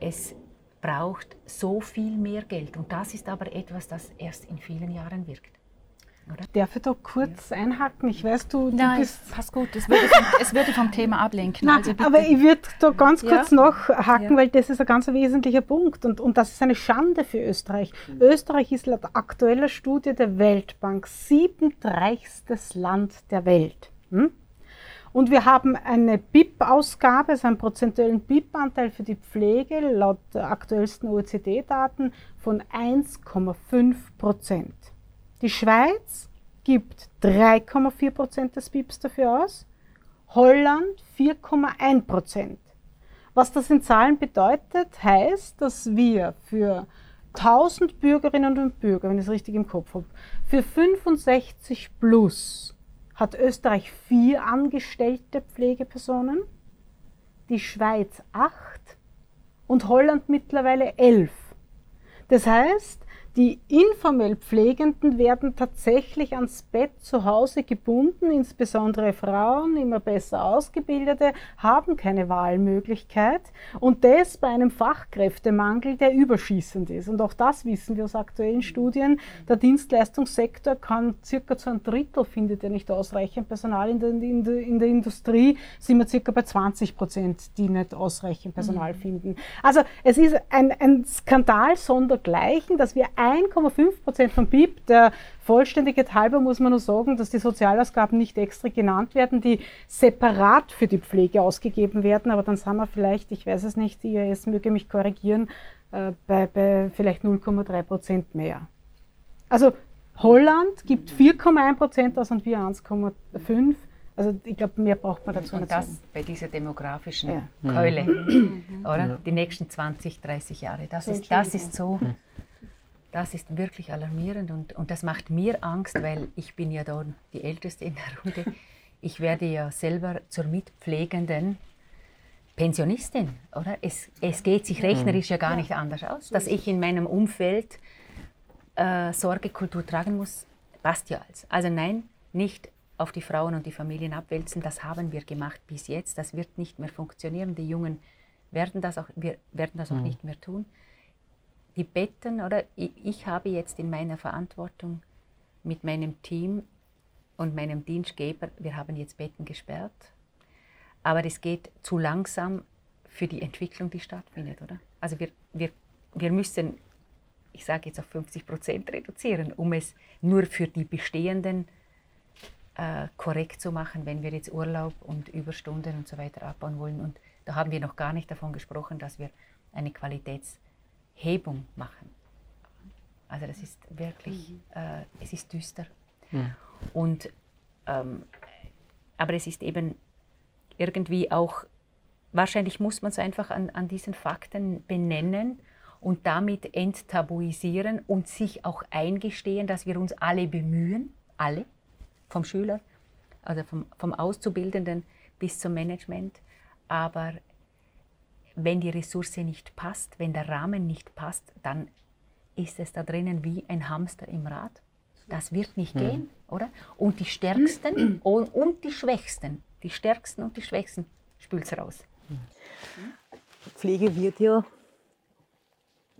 es braucht so viel mehr Geld. Und das ist aber etwas, das erst in vielen Jahren wirkt. Oder? Darf ich da kurz ja. einhaken? Ich weiß, du, du Nein, bist. Passt gut, es würde, vom, es würde vom Thema ablenken. Nein, also aber ich würde da ganz kurz ja. noch haken, ja. weil das ist ein ganz wesentlicher Punkt und, und das ist eine Schande für Österreich. Mhm. Österreich ist laut aktueller Studie der Weltbank siebentreichstes Land der Welt. Hm? Und wir haben eine BIP-Ausgabe, also einen prozentuellen BIP-Anteil für die Pflege laut aktuellsten OECD-Daten von 1,5 Prozent. Die Schweiz gibt 3,4 Prozent des BIPs dafür aus, Holland 4,1 Prozent. Was das in Zahlen bedeutet, heißt, dass wir für 1000 Bürgerinnen und Bürger, wenn ich es richtig im Kopf habe, für 65 plus hat Österreich vier angestellte Pflegepersonen, die Schweiz acht und Holland mittlerweile elf. Das heißt, die informell Pflegenden werden tatsächlich ans Bett zu Hause gebunden, insbesondere Frauen, immer besser ausgebildete, haben keine Wahlmöglichkeit und das bei einem Fachkräftemangel, der überschießend ist. Und auch das wissen wir aus aktuellen Studien. Der Dienstleistungssektor kann circa zu einem Drittel findet er nicht ausreichend Personal. In der, in der, in der Industrie sind wir circa bei 20 Prozent, die nicht ausreichend Personal mhm. finden. Also es ist ein, ein Skandal sondergleichen, dass wir 1,5 Prozent vom BIP. Der Vollständigkeit halber muss man nur sagen, dass die Sozialausgaben nicht extra genannt werden, die separat für die Pflege ausgegeben werden. Aber dann sind wir vielleicht, ich weiß es nicht, die IAS möge mich korrigieren, äh, bei, bei vielleicht 0,3 Prozent mehr. Also Holland gibt 4,1 Prozent aus und wir 1,5. Also ich glaube, mehr braucht man dazu und nicht. Und das sagen. bei dieser demografischen ja. Keule, mhm. oder? Ja. Die nächsten 20, 30 Jahre. Das, ist, das ist so. Mhm. Das ist wirklich alarmierend und, und das macht mir Angst, weil ich bin ja da die Älteste in der Runde. Ich werde ja selber zur mitpflegenden Pensionistin, oder? Es, es geht sich rechnerisch ja gar nicht anders aus. Dass ich in meinem Umfeld äh, Sorgekultur tragen muss, passt ja als. Also nein, nicht auf die Frauen und die Familien abwälzen. Das haben wir gemacht bis jetzt. Das wird nicht mehr funktionieren. Die Jungen werden das auch, wir werden das auch mhm. nicht mehr tun die Betten, oder ich, habe jetzt in meiner Verantwortung mit meinem Team und meinem Dienstgeber, wir haben jetzt Betten gesperrt, aber das geht zu langsam für die Entwicklung, die stattfindet, oder? Also wir, wir, wir müssen, ich sage jetzt auf 50 Prozent reduzieren, um es nur für die bestehenden äh, korrekt zu machen, wenn wir jetzt Urlaub und Überstunden und so weiter abbauen wollen. Und da haben wir noch gar nicht davon gesprochen, dass wir eine Qualitäts- Hebung machen. Also das ist wirklich, mhm. äh, es ist düster. Mhm. Und, ähm, aber es ist eben irgendwie auch, wahrscheinlich muss man es einfach an, an diesen Fakten benennen und damit enttabuisieren und sich auch eingestehen, dass wir uns alle bemühen, alle, vom Schüler, also vom, vom Auszubildenden bis zum Management, aber wenn die Ressource nicht passt, wenn der Rahmen nicht passt, dann ist es da drinnen wie ein Hamster im Rad. Das wird nicht mhm. gehen, oder? Und die Stärksten und die Schwächsten, die Stärksten und die Schwächsten spült es raus. Pflege wird ja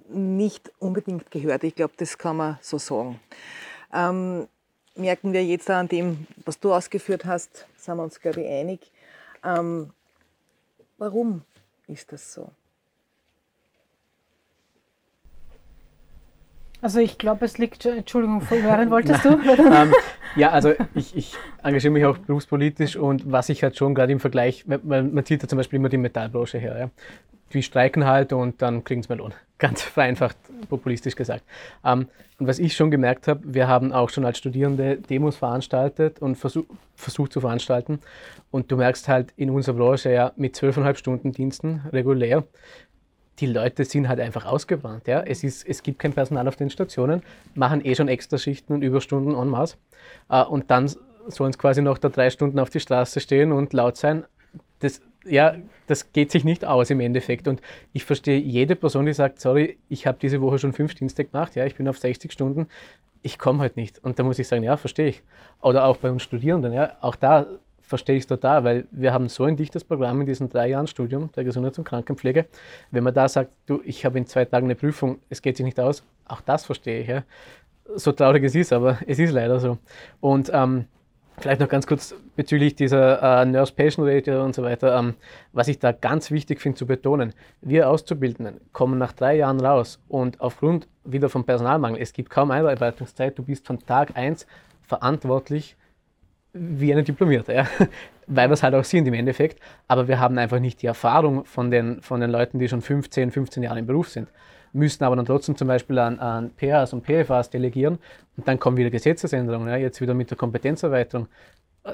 nicht unbedingt gehört. Ich glaube, das kann man so sagen. Ähm, merken wir jetzt an dem, was du ausgeführt hast, sind wir uns, glaube ich, einig. Ähm, warum ist das so? Also ich glaube, es liegt, Entschuldigung, Florian, wolltest du? ähm, ja, also ich, ich, engagiere mich auch berufspolitisch und was ich halt schon gerade im Vergleich, man, man zieht ja zum Beispiel immer die Metallbranche her. Ja. Die streiken halt und dann kriegen sie mal Lohn. Ganz vereinfacht, populistisch gesagt. Ähm, und was ich schon gemerkt habe, wir haben auch schon als Studierende Demos veranstaltet und versuch, versucht zu veranstalten. Und du merkst halt in unserer Branche ja mit zwölfeinhalb Stunden Diensten regulär, die Leute sind halt einfach ausgebrannt. Ja? Es, ist, es gibt kein Personal auf den Stationen, machen eh schon extra Schichten und Überstunden en masse. Äh, und dann sollen sie quasi noch da drei Stunden auf die Straße stehen und laut sein. Das, ja, das geht sich nicht aus im Endeffekt. Und ich verstehe jede Person, die sagt, sorry, ich habe diese Woche schon fünf Dienste gemacht, ja, ich bin auf 60 Stunden, ich komme halt nicht. Und da muss ich sagen, ja, verstehe ich. Oder auch bei uns Studierenden, ja, auch da verstehe ich es total, weil wir haben so ein dichtes Programm in diesen drei Jahren Studium der Gesundheits- und Krankenpflege. Wenn man da sagt, du, ich habe in zwei Tagen eine Prüfung, es geht sich nicht aus, auch das verstehe ich. Ja. So traurig es ist, aber es ist leider so. Und ähm, vielleicht noch ganz kurz bezüglich dieser äh, Nurse-Patient-Ratio und so weiter, ähm, was ich da ganz wichtig finde zu betonen. Wir Auszubildenden kommen nach drei Jahren raus und aufgrund wieder vom Personalmangel, es gibt kaum Einarbeitungszeit, du bist von Tag 1 verantwortlich wie eine Diplomierte, ja? weil wir es halt auch sind im Endeffekt. Aber wir haben einfach nicht die Erfahrung von den, von den Leuten, die schon 15, 15 Jahre im Beruf sind. Müssen aber dann trotzdem zum Beispiel an, an PHs und PFAs delegieren und dann kommen wieder Gesetzesänderungen, ja? jetzt wieder mit der Kompetenzerweiterung.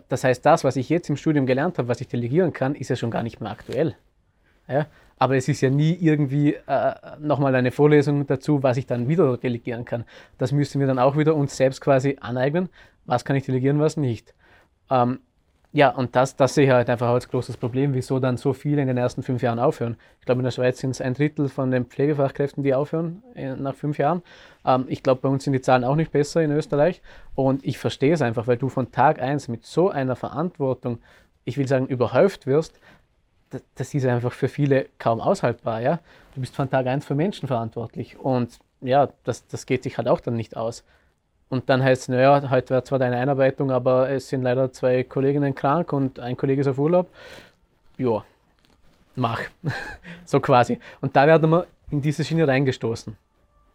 Das heißt, das, was ich jetzt im Studium gelernt habe, was ich delegieren kann, ist ja schon gar nicht mehr aktuell. Ja? Aber es ist ja nie irgendwie äh, nochmal eine Vorlesung dazu, was ich dann wieder delegieren kann. Das müssen wir dann auch wieder uns selbst quasi aneignen. Was kann ich delegieren, was nicht. Ähm, ja, und das, das sehe ich halt einfach als großes Problem, wieso dann so viele in den ersten fünf Jahren aufhören. Ich glaube, in der Schweiz sind es ein Drittel von den Pflegefachkräften, die aufhören äh, nach fünf Jahren. Ähm, ich glaube, bei uns sind die Zahlen auch nicht besser in Österreich. Und ich verstehe es einfach, weil du von Tag eins mit so einer Verantwortung, ich will sagen, überhäuft wirst, das, das ist einfach für viele kaum aushaltbar. Ja? Du bist von Tag eins für Menschen verantwortlich. Und ja, das, das geht sich halt auch dann nicht aus. Und dann heißt es, naja, heute wäre zwar deine Einarbeitung, aber es sind leider zwei Kolleginnen krank und ein Kollege ist auf Urlaub. Ja, mach. so quasi. Und da werden wir in diese Schiene reingestoßen.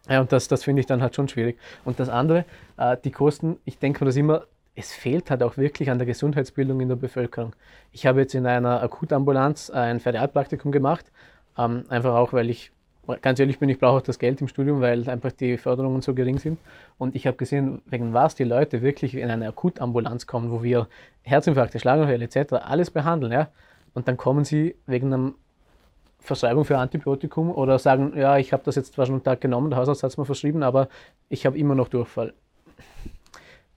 Ja, und das, das finde ich dann halt schon schwierig. Und das andere, äh, die Kosten, ich denke mir das immer, es fehlt halt auch wirklich an der Gesundheitsbildung in der Bevölkerung. Ich habe jetzt in einer Akutambulanz ein Ferialpraktikum gemacht, ähm, einfach auch, weil ich ganz ehrlich bin, ich brauche auch das Geld im Studium, weil einfach die Förderungen so gering sind. Und ich habe gesehen, wegen was die Leute wirklich in eine Akutambulanz kommen, wo wir Herzinfarkte, Schlaganfälle etc. alles behandeln. Ja? Und dann kommen sie wegen einer Verschreibung für Antibiotikum oder sagen, ja, ich habe das jetzt zwar schon einen Tag genommen, der Hausarzt hat es mir verschrieben, aber ich habe immer noch Durchfall.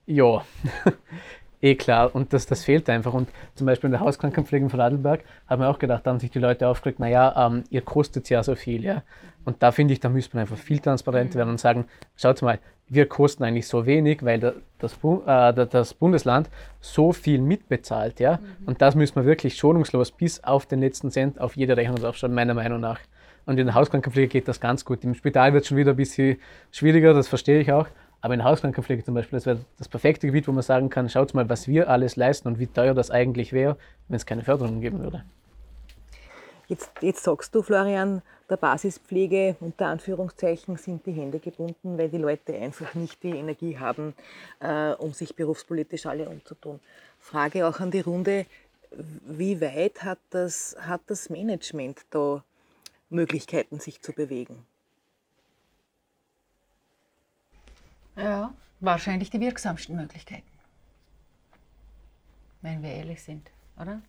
Ja, eh klar. Und das, das fehlt einfach. Und zum Beispiel in der Hauskrankenpflege in Vorarlberg haben wir auch gedacht, da haben sich die Leute aufgeregt, naja, ähm, ihr kostet ja so viel. Ja? Und da finde ich, da müsste man einfach viel transparenter werden und sagen, schaut mal, wir kosten eigentlich so wenig, weil das, äh, das, Bundesland so viel mitbezahlt. Ja? Mhm. Und das müssen wir wirklich schonungslos bis auf den letzten Cent auf jede Rechnung draufschauen, meiner Meinung nach. Und in der Hauskrankenpflege geht das ganz gut. Im Spital wird es schon wieder ein bisschen schwieriger, das verstehe ich auch. Aber in Hauskrankenpflege zum Beispiel, das wäre das perfekte Gebiet, wo man sagen kann, schaut mal, was wir alles leisten und wie teuer das eigentlich wäre, wenn es keine Förderung geben würde. Jetzt, jetzt sagst du, Florian, der Basispflege unter Anführungszeichen sind die Hände gebunden, weil die Leute einfach nicht die Energie haben, äh, um sich berufspolitisch alle umzutun. Frage auch an die Runde, wie weit hat das, hat das Management da Möglichkeiten, sich zu bewegen? Ja, wahrscheinlich die wirksamsten Möglichkeiten. Wenn wir ehrlich sind, oder?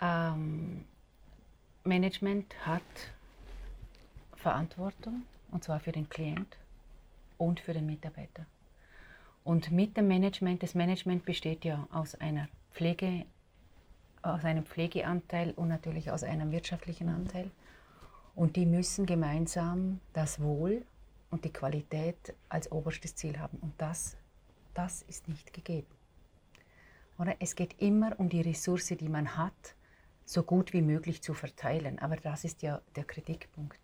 Ähm, Management hat Verantwortung, und zwar für den Klient und für den Mitarbeiter. Und mit dem Management, das Management besteht ja aus einer Pflege, aus einem Pflegeanteil und natürlich aus einem wirtschaftlichen Anteil. Und die müssen gemeinsam das Wohl und die Qualität als oberstes Ziel haben. Und das, das ist nicht gegeben. Oder? Es geht immer um die Ressource, die man hat, so gut wie möglich zu verteilen. Aber das ist ja der Kritikpunkt.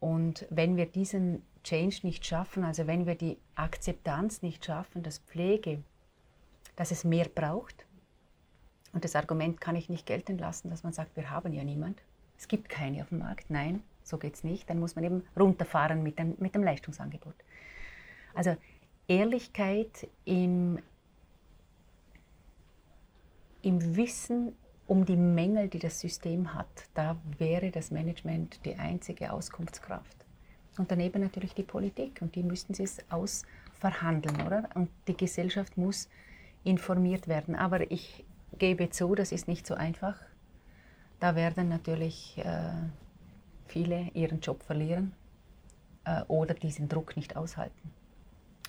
Und wenn wir diesen Change nicht schaffen, also wenn wir die Akzeptanz nicht schaffen, dass Pflege, dass es mehr braucht, und das Argument kann ich nicht gelten lassen, dass man sagt, wir haben ja niemand, es gibt keine auf dem Markt. Nein, so geht es nicht. Dann muss man eben runterfahren mit dem, mit dem Leistungsangebot. Also Ehrlichkeit im, im Wissen um die Mängel, die das System hat, da wäre das Management die einzige Auskunftskraft. Und daneben natürlich die Politik und die müssten sie es ausverhandeln, oder? Und die Gesellschaft muss informiert werden. Aber ich gebe zu, das ist nicht so einfach. Da werden natürlich äh, viele ihren Job verlieren äh, oder diesen Druck nicht aushalten.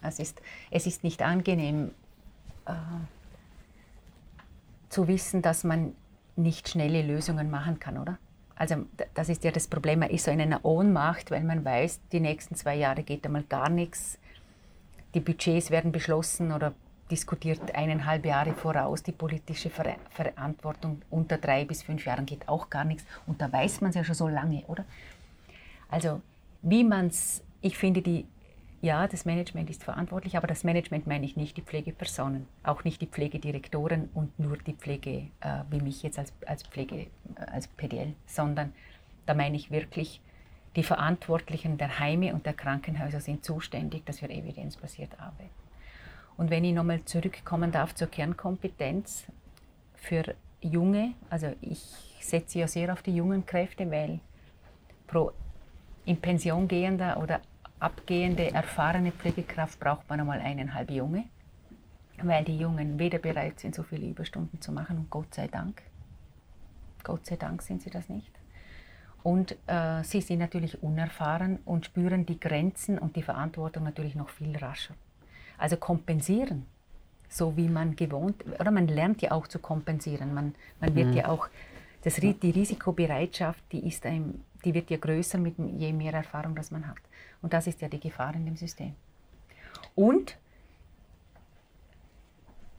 Es ist, es ist nicht angenehm äh, zu wissen, dass man nicht schnelle Lösungen machen kann, oder? Also das ist ja das Problem, man ist so in einer Ohnmacht, weil man weiß, die nächsten zwei Jahre geht einmal gar nichts. Die Budgets werden beschlossen oder diskutiert eineinhalb Jahre voraus. Die politische Ver Verantwortung unter drei bis fünf Jahren geht auch gar nichts. Und da weiß man es ja schon so lange, oder? Also wie man es, ich finde, die, ja, das Management ist verantwortlich, aber das Management meine ich nicht die Pflegepersonen, auch nicht die Pflegedirektoren und nur die Pflege, äh, wie mich jetzt als, als Pflege, äh, als PDL, sondern da meine ich wirklich, die Verantwortlichen der Heime und der Krankenhäuser sind zuständig, dass wir evidenzbasiert arbeiten. Und wenn ich nochmal zurückkommen darf zur Kernkompetenz für Junge, also ich setze ja sehr auf die jungen Kräfte, weil pro in Pension gehender oder abgehende erfahrene Pflegekraft braucht man einmal eineinhalb Junge, weil die Jungen weder bereit sind, so viele Überstunden zu machen und Gott sei Dank, Gott sei Dank sind sie das nicht. Und äh, sie sind natürlich unerfahren und spüren die Grenzen und die Verantwortung natürlich noch viel rascher. Also kompensieren, so wie man gewohnt, oder man lernt ja auch zu kompensieren. Man, man wird mhm. ja auch, das, die Risikobereitschaft, die, ist einem, die wird ja größer mit je mehr Erfahrung, das man hat. Und das ist ja die Gefahr in dem System. Und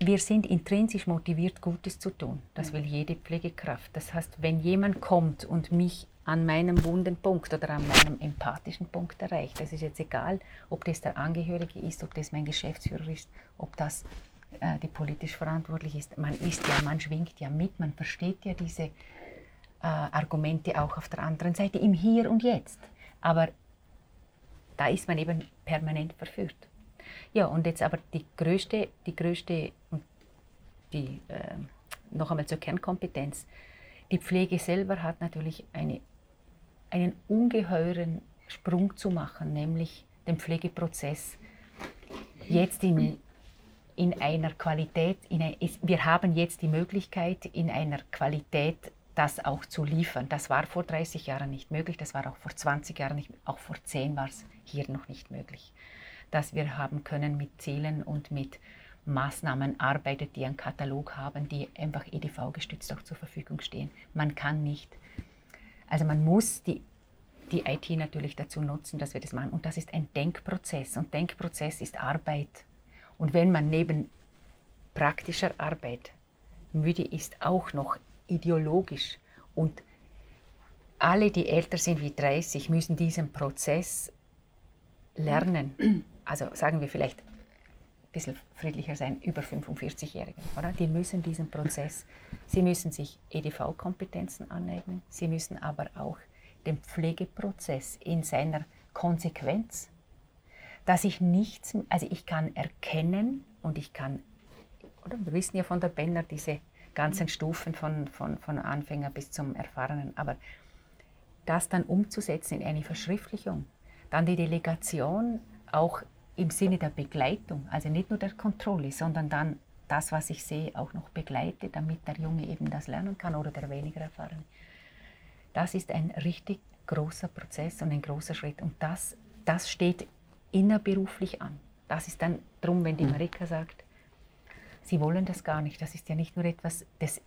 wir sind intrinsisch motiviert, Gutes zu tun. Das will jede Pflegekraft. Das heißt, wenn jemand kommt und mich an meinem wunden Punkt oder an meinem empathischen Punkt erreicht. Es ist jetzt egal, ob das der Angehörige ist, ob das mein Geschäftsführer ist, ob das äh, die politisch verantwortlich ist. Man ist ja, man schwingt ja mit, man versteht ja diese äh, Argumente auch auf der anderen Seite im Hier und Jetzt. Aber da ist man eben permanent verführt. Ja, und jetzt aber die größte, die größte, die, äh, noch einmal zur Kernkompetenz. Die Pflege selber hat natürlich eine einen ungeheuren Sprung zu machen, nämlich den Pflegeprozess jetzt in, in einer Qualität, in ein, wir haben jetzt die Möglichkeit, in einer Qualität das auch zu liefern. Das war vor 30 Jahren nicht möglich, das war auch vor 20 Jahren nicht, auch vor 10 war es hier noch nicht möglich. Dass wir haben können mit Zielen und mit Maßnahmen arbeitet, die einen Katalog haben, die einfach EDV gestützt auch zur Verfügung stehen. Man kann nicht also man muss die, die IT natürlich dazu nutzen, dass wir das machen. Und das ist ein Denkprozess. Und Denkprozess ist Arbeit. Und wenn man neben praktischer Arbeit müde ist, auch noch ideologisch und alle, die älter sind wie 30, müssen diesen Prozess lernen. Also sagen wir vielleicht bisschen friedlicher sein, über 45-Jährigen. Oder? Die müssen diesen Prozess, sie müssen sich EDV-Kompetenzen aneignen, sie müssen aber auch den Pflegeprozess in seiner Konsequenz, dass ich nichts, also ich kann erkennen und ich kann, oder wir wissen ja von der Benner diese ganzen Stufen von, von, von Anfänger bis zum Erfahrenen, aber das dann umzusetzen in eine Verschriftlichung, dann die Delegation auch im Sinne der Begleitung, also nicht nur der Kontrolle, sondern dann das, was ich sehe, auch noch begleite, damit der Junge eben das lernen kann oder der weniger erfahrene. Das ist ein richtig großer Prozess und ein großer Schritt. Und das, das steht innerberuflich an. Das ist dann drum, wenn die. Marika sagt, sie wollen das gar nicht. Das ist ja nicht nur etwas, das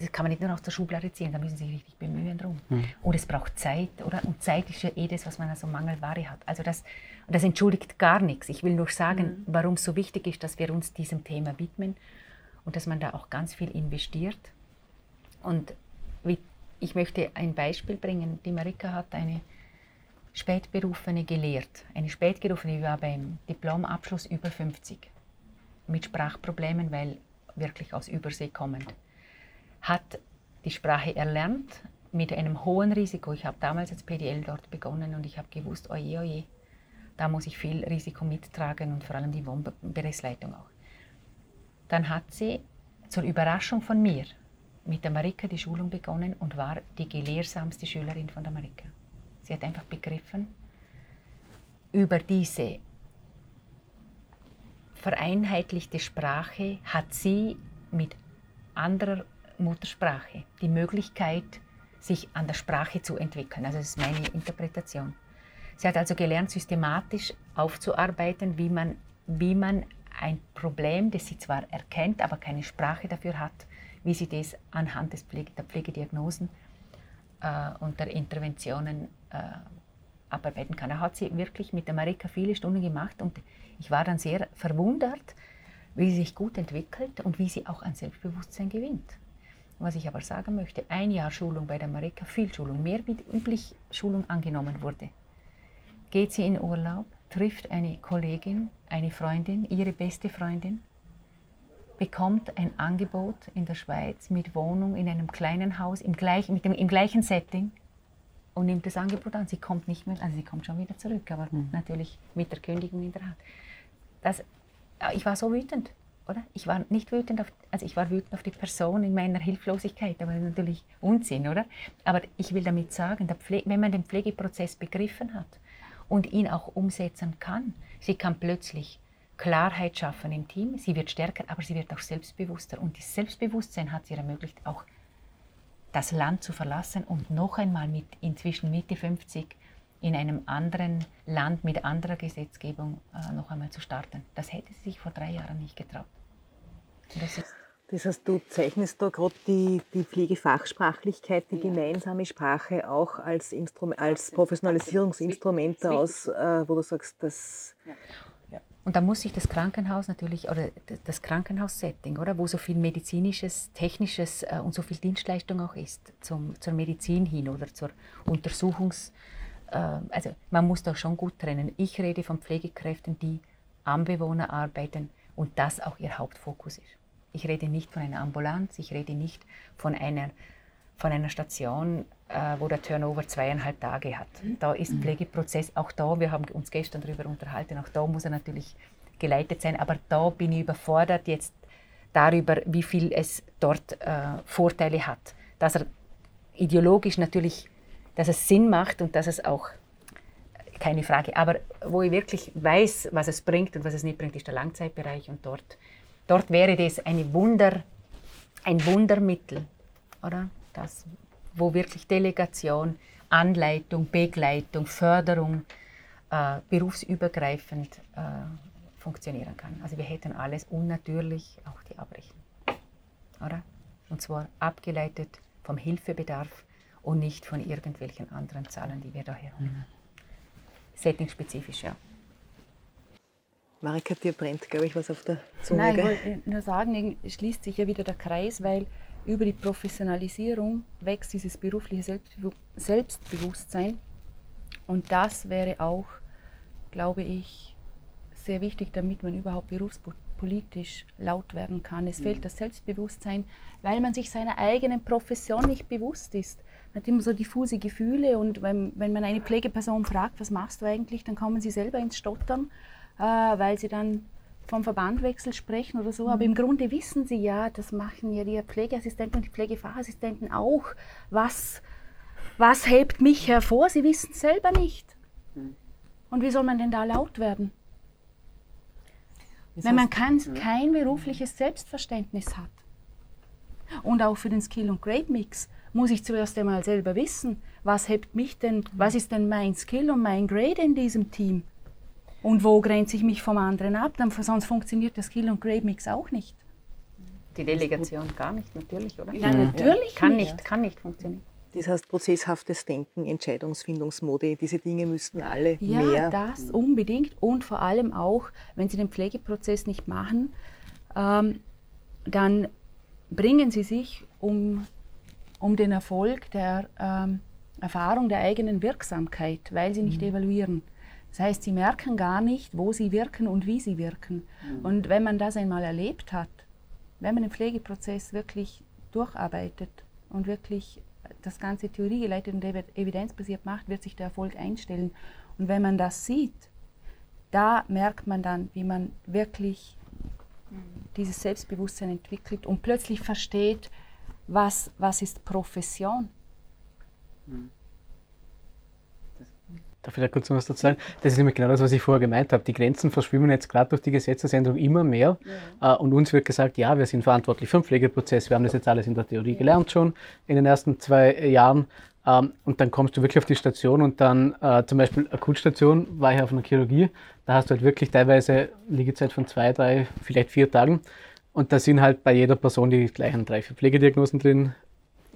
das kann man nicht nur aus der Schublade ziehen, da müssen Sie sich richtig bemühen drum. Mhm. Und es braucht Zeit, oder? Und Zeit ist ja eh das, was man also Mangelware hat. Also das, das entschuldigt gar nichts. Ich will nur sagen, mhm. warum es so wichtig ist, dass wir uns diesem Thema widmen und dass man da auch ganz viel investiert. Und wie, ich möchte ein Beispiel bringen. Die Marika hat eine Spätberufene gelehrt. Eine Spätberufene, die war beim Diplomabschluss über 50, mit Sprachproblemen, weil wirklich aus Übersee kommend. Hat die Sprache erlernt mit einem hohen Risiko. Ich habe damals als PDL dort begonnen und ich habe gewusst, oje, oje, da muss ich viel Risiko mittragen und vor allem die Wohnbereichsleitung auch. Dann hat sie zur Überraschung von mir mit der Marika die Schulung begonnen und war die gelehrsamste Schülerin von der Marika. Sie hat einfach begriffen, über diese vereinheitlichte Sprache hat sie mit anderer Muttersprache die Möglichkeit, sich an der Sprache zu entwickeln. Also das ist meine Interpretation. Sie hat also gelernt, systematisch aufzuarbeiten, wie man, wie man ein Problem, das sie zwar erkennt, aber keine Sprache dafür hat, wie sie das anhand des Pflege, der Pflegediagnosen äh, und der Interventionen äh, abarbeiten kann. Da hat sie wirklich mit der Marika viele Stunden gemacht und ich war dann sehr verwundert, wie sie sich gut entwickelt und wie sie auch an Selbstbewusstsein gewinnt. Was ich aber sagen möchte, ein Jahr Schulung bei der Marika, viel Schulung, mehr wie üblich Schulung angenommen wurde. Geht sie in Urlaub, trifft eine Kollegin, eine Freundin, ihre beste Freundin, bekommt ein Angebot in der Schweiz mit Wohnung in einem kleinen Haus im, gleich, mit dem, im gleichen Setting und nimmt das Angebot an. Sie kommt nicht mehr, also sie kommt schon wieder zurück, aber mhm. natürlich mit der Kündigung in der Hand. Das, ich war so wütend oder? Ich war nicht wütend auf, also ich war wütend auf die Person in meiner Hilflosigkeit, aber natürlich Unsinn, oder? Aber ich will damit sagen, wenn man den Pflegeprozess begriffen hat und ihn auch umsetzen kann, sie kann plötzlich Klarheit schaffen im Team, sie wird stärker, aber sie wird auch selbstbewusster. Und das Selbstbewusstsein hat sie ermöglicht, auch das Land zu verlassen und noch einmal mit inzwischen Mitte 50 in einem anderen Land mit anderer Gesetzgebung äh, noch einmal zu starten. Das hätte sie sich vor drei Jahren nicht getraut. Das, heißt, du zeichnest da gerade die, die Pflegefachsprachlichkeit, die gemeinsame Sprache auch als, Instrum als Professionalisierungsinstrument aus, äh, wo du sagst, dass. Und da muss sich das Krankenhaus natürlich, oder das Krankenhaussetting, oder, wo so viel medizinisches, technisches äh, und so viel Dienstleistung auch ist, zum, zur Medizin hin oder zur Untersuchungs- äh, also man muss da schon gut trennen. Ich rede von Pflegekräften, die am Bewohner arbeiten und das auch ihr Hauptfokus ist. Ich rede nicht von einer Ambulanz, ich rede nicht von einer, von einer Station, äh, wo der Turnover zweieinhalb Tage hat. Da ist mhm. Pflegeprozess, auch da, wir haben uns gestern darüber unterhalten, auch da muss er natürlich geleitet sein, aber da bin ich überfordert jetzt darüber, wie viel es dort äh, Vorteile hat. Dass er ideologisch natürlich, dass es Sinn macht und dass es auch keine Frage. Aber wo ich wirklich weiß, was es bringt und was es nicht bringt, ist der Langzeitbereich. Und dort Dort wäre das eine Wunder, ein Wundermittel, oder? Das, wo wirklich Delegation, Anleitung, Begleitung, Förderung äh, berufsübergreifend äh, funktionieren kann. Also wir hätten alles unnatürlich auch die Abbrechen. Oder? Und zwar abgeleitet vom Hilfebedarf und nicht von irgendwelchen anderen Zahlen, die wir daher haben. Mhm. Settingspezifisch, ja. Marika, dir brennt, glaube ich, was auf der Zunge. Nein, ich wollte nur sagen, schließt sich ja wieder der Kreis, weil über die Professionalisierung wächst dieses berufliche Selbstbewusstsein. Und das wäre auch, glaube ich, sehr wichtig, damit man überhaupt berufspolitisch laut werden kann. Es fehlt das Selbstbewusstsein, weil man sich seiner eigenen Profession nicht bewusst ist. Man hat immer so diffuse Gefühle und wenn, wenn man eine Pflegeperson fragt, was machst du eigentlich, dann kommen sie selber ins Stottern äh, weil sie dann vom Verbandwechsel sprechen oder so. Aber im Grunde wissen sie ja, das machen ja die Pflegeassistenten und die Pflegefachassistenten auch. Was, was hebt mich hervor? Sie wissen es selber nicht. Und wie soll man denn da laut werden? Wenn man kein, kein berufliches Selbstverständnis hat. Und auch für den Skill- und Grade-Mix muss ich zuerst einmal selber wissen, was hebt mich denn, was ist denn mein Skill und mein Grade in diesem Team? Und wo grenze ich mich vom anderen ab? Dann, sonst funktioniert der Skill- und Grade-Mix auch nicht. Die Delegation gar nicht, natürlich, oder? Ja, natürlich. Kann nicht, kann nicht funktionieren. Das heißt prozesshaftes Denken, Entscheidungsfindungsmode, diese Dinge müssten alle ja, mehr. Ja, das unbedingt und vor allem auch, wenn Sie den Pflegeprozess nicht machen, ähm, dann bringen Sie sich um, um den Erfolg der ähm, Erfahrung der eigenen Wirksamkeit, weil sie nicht mhm. evaluieren. Das heißt, sie merken gar nicht, wo sie wirken und wie sie wirken. Mhm. Und wenn man das einmal erlebt hat, wenn man den Pflegeprozess wirklich durcharbeitet und wirklich das Ganze theoriegeleitet und evidenzbasiert macht, wird sich der Erfolg einstellen. Und wenn man das sieht, da merkt man dann, wie man wirklich dieses Selbstbewusstsein entwickelt und plötzlich versteht, was, was ist Profession. Mhm. Darf ich da kurz noch was dazu sagen? Das ist nämlich genau das, was ich vorher gemeint habe. Die Grenzen verschwimmen jetzt gerade durch die Gesetzesänderung immer mehr. Ja. Äh, und uns wird gesagt, ja, wir sind verantwortlich für den Pflegeprozess. Wir haben das jetzt alles in der Theorie gelernt schon in den ersten zwei Jahren. Ähm, und dann kommst du wirklich auf die Station und dann äh, zum Beispiel Akutstation war ich auf einer Chirurgie. Da hast du halt wirklich teilweise Liegezeit von zwei, drei, vielleicht vier Tagen. Und da sind halt bei jeder Person die gleichen drei, vier Pflegediagnosen drin.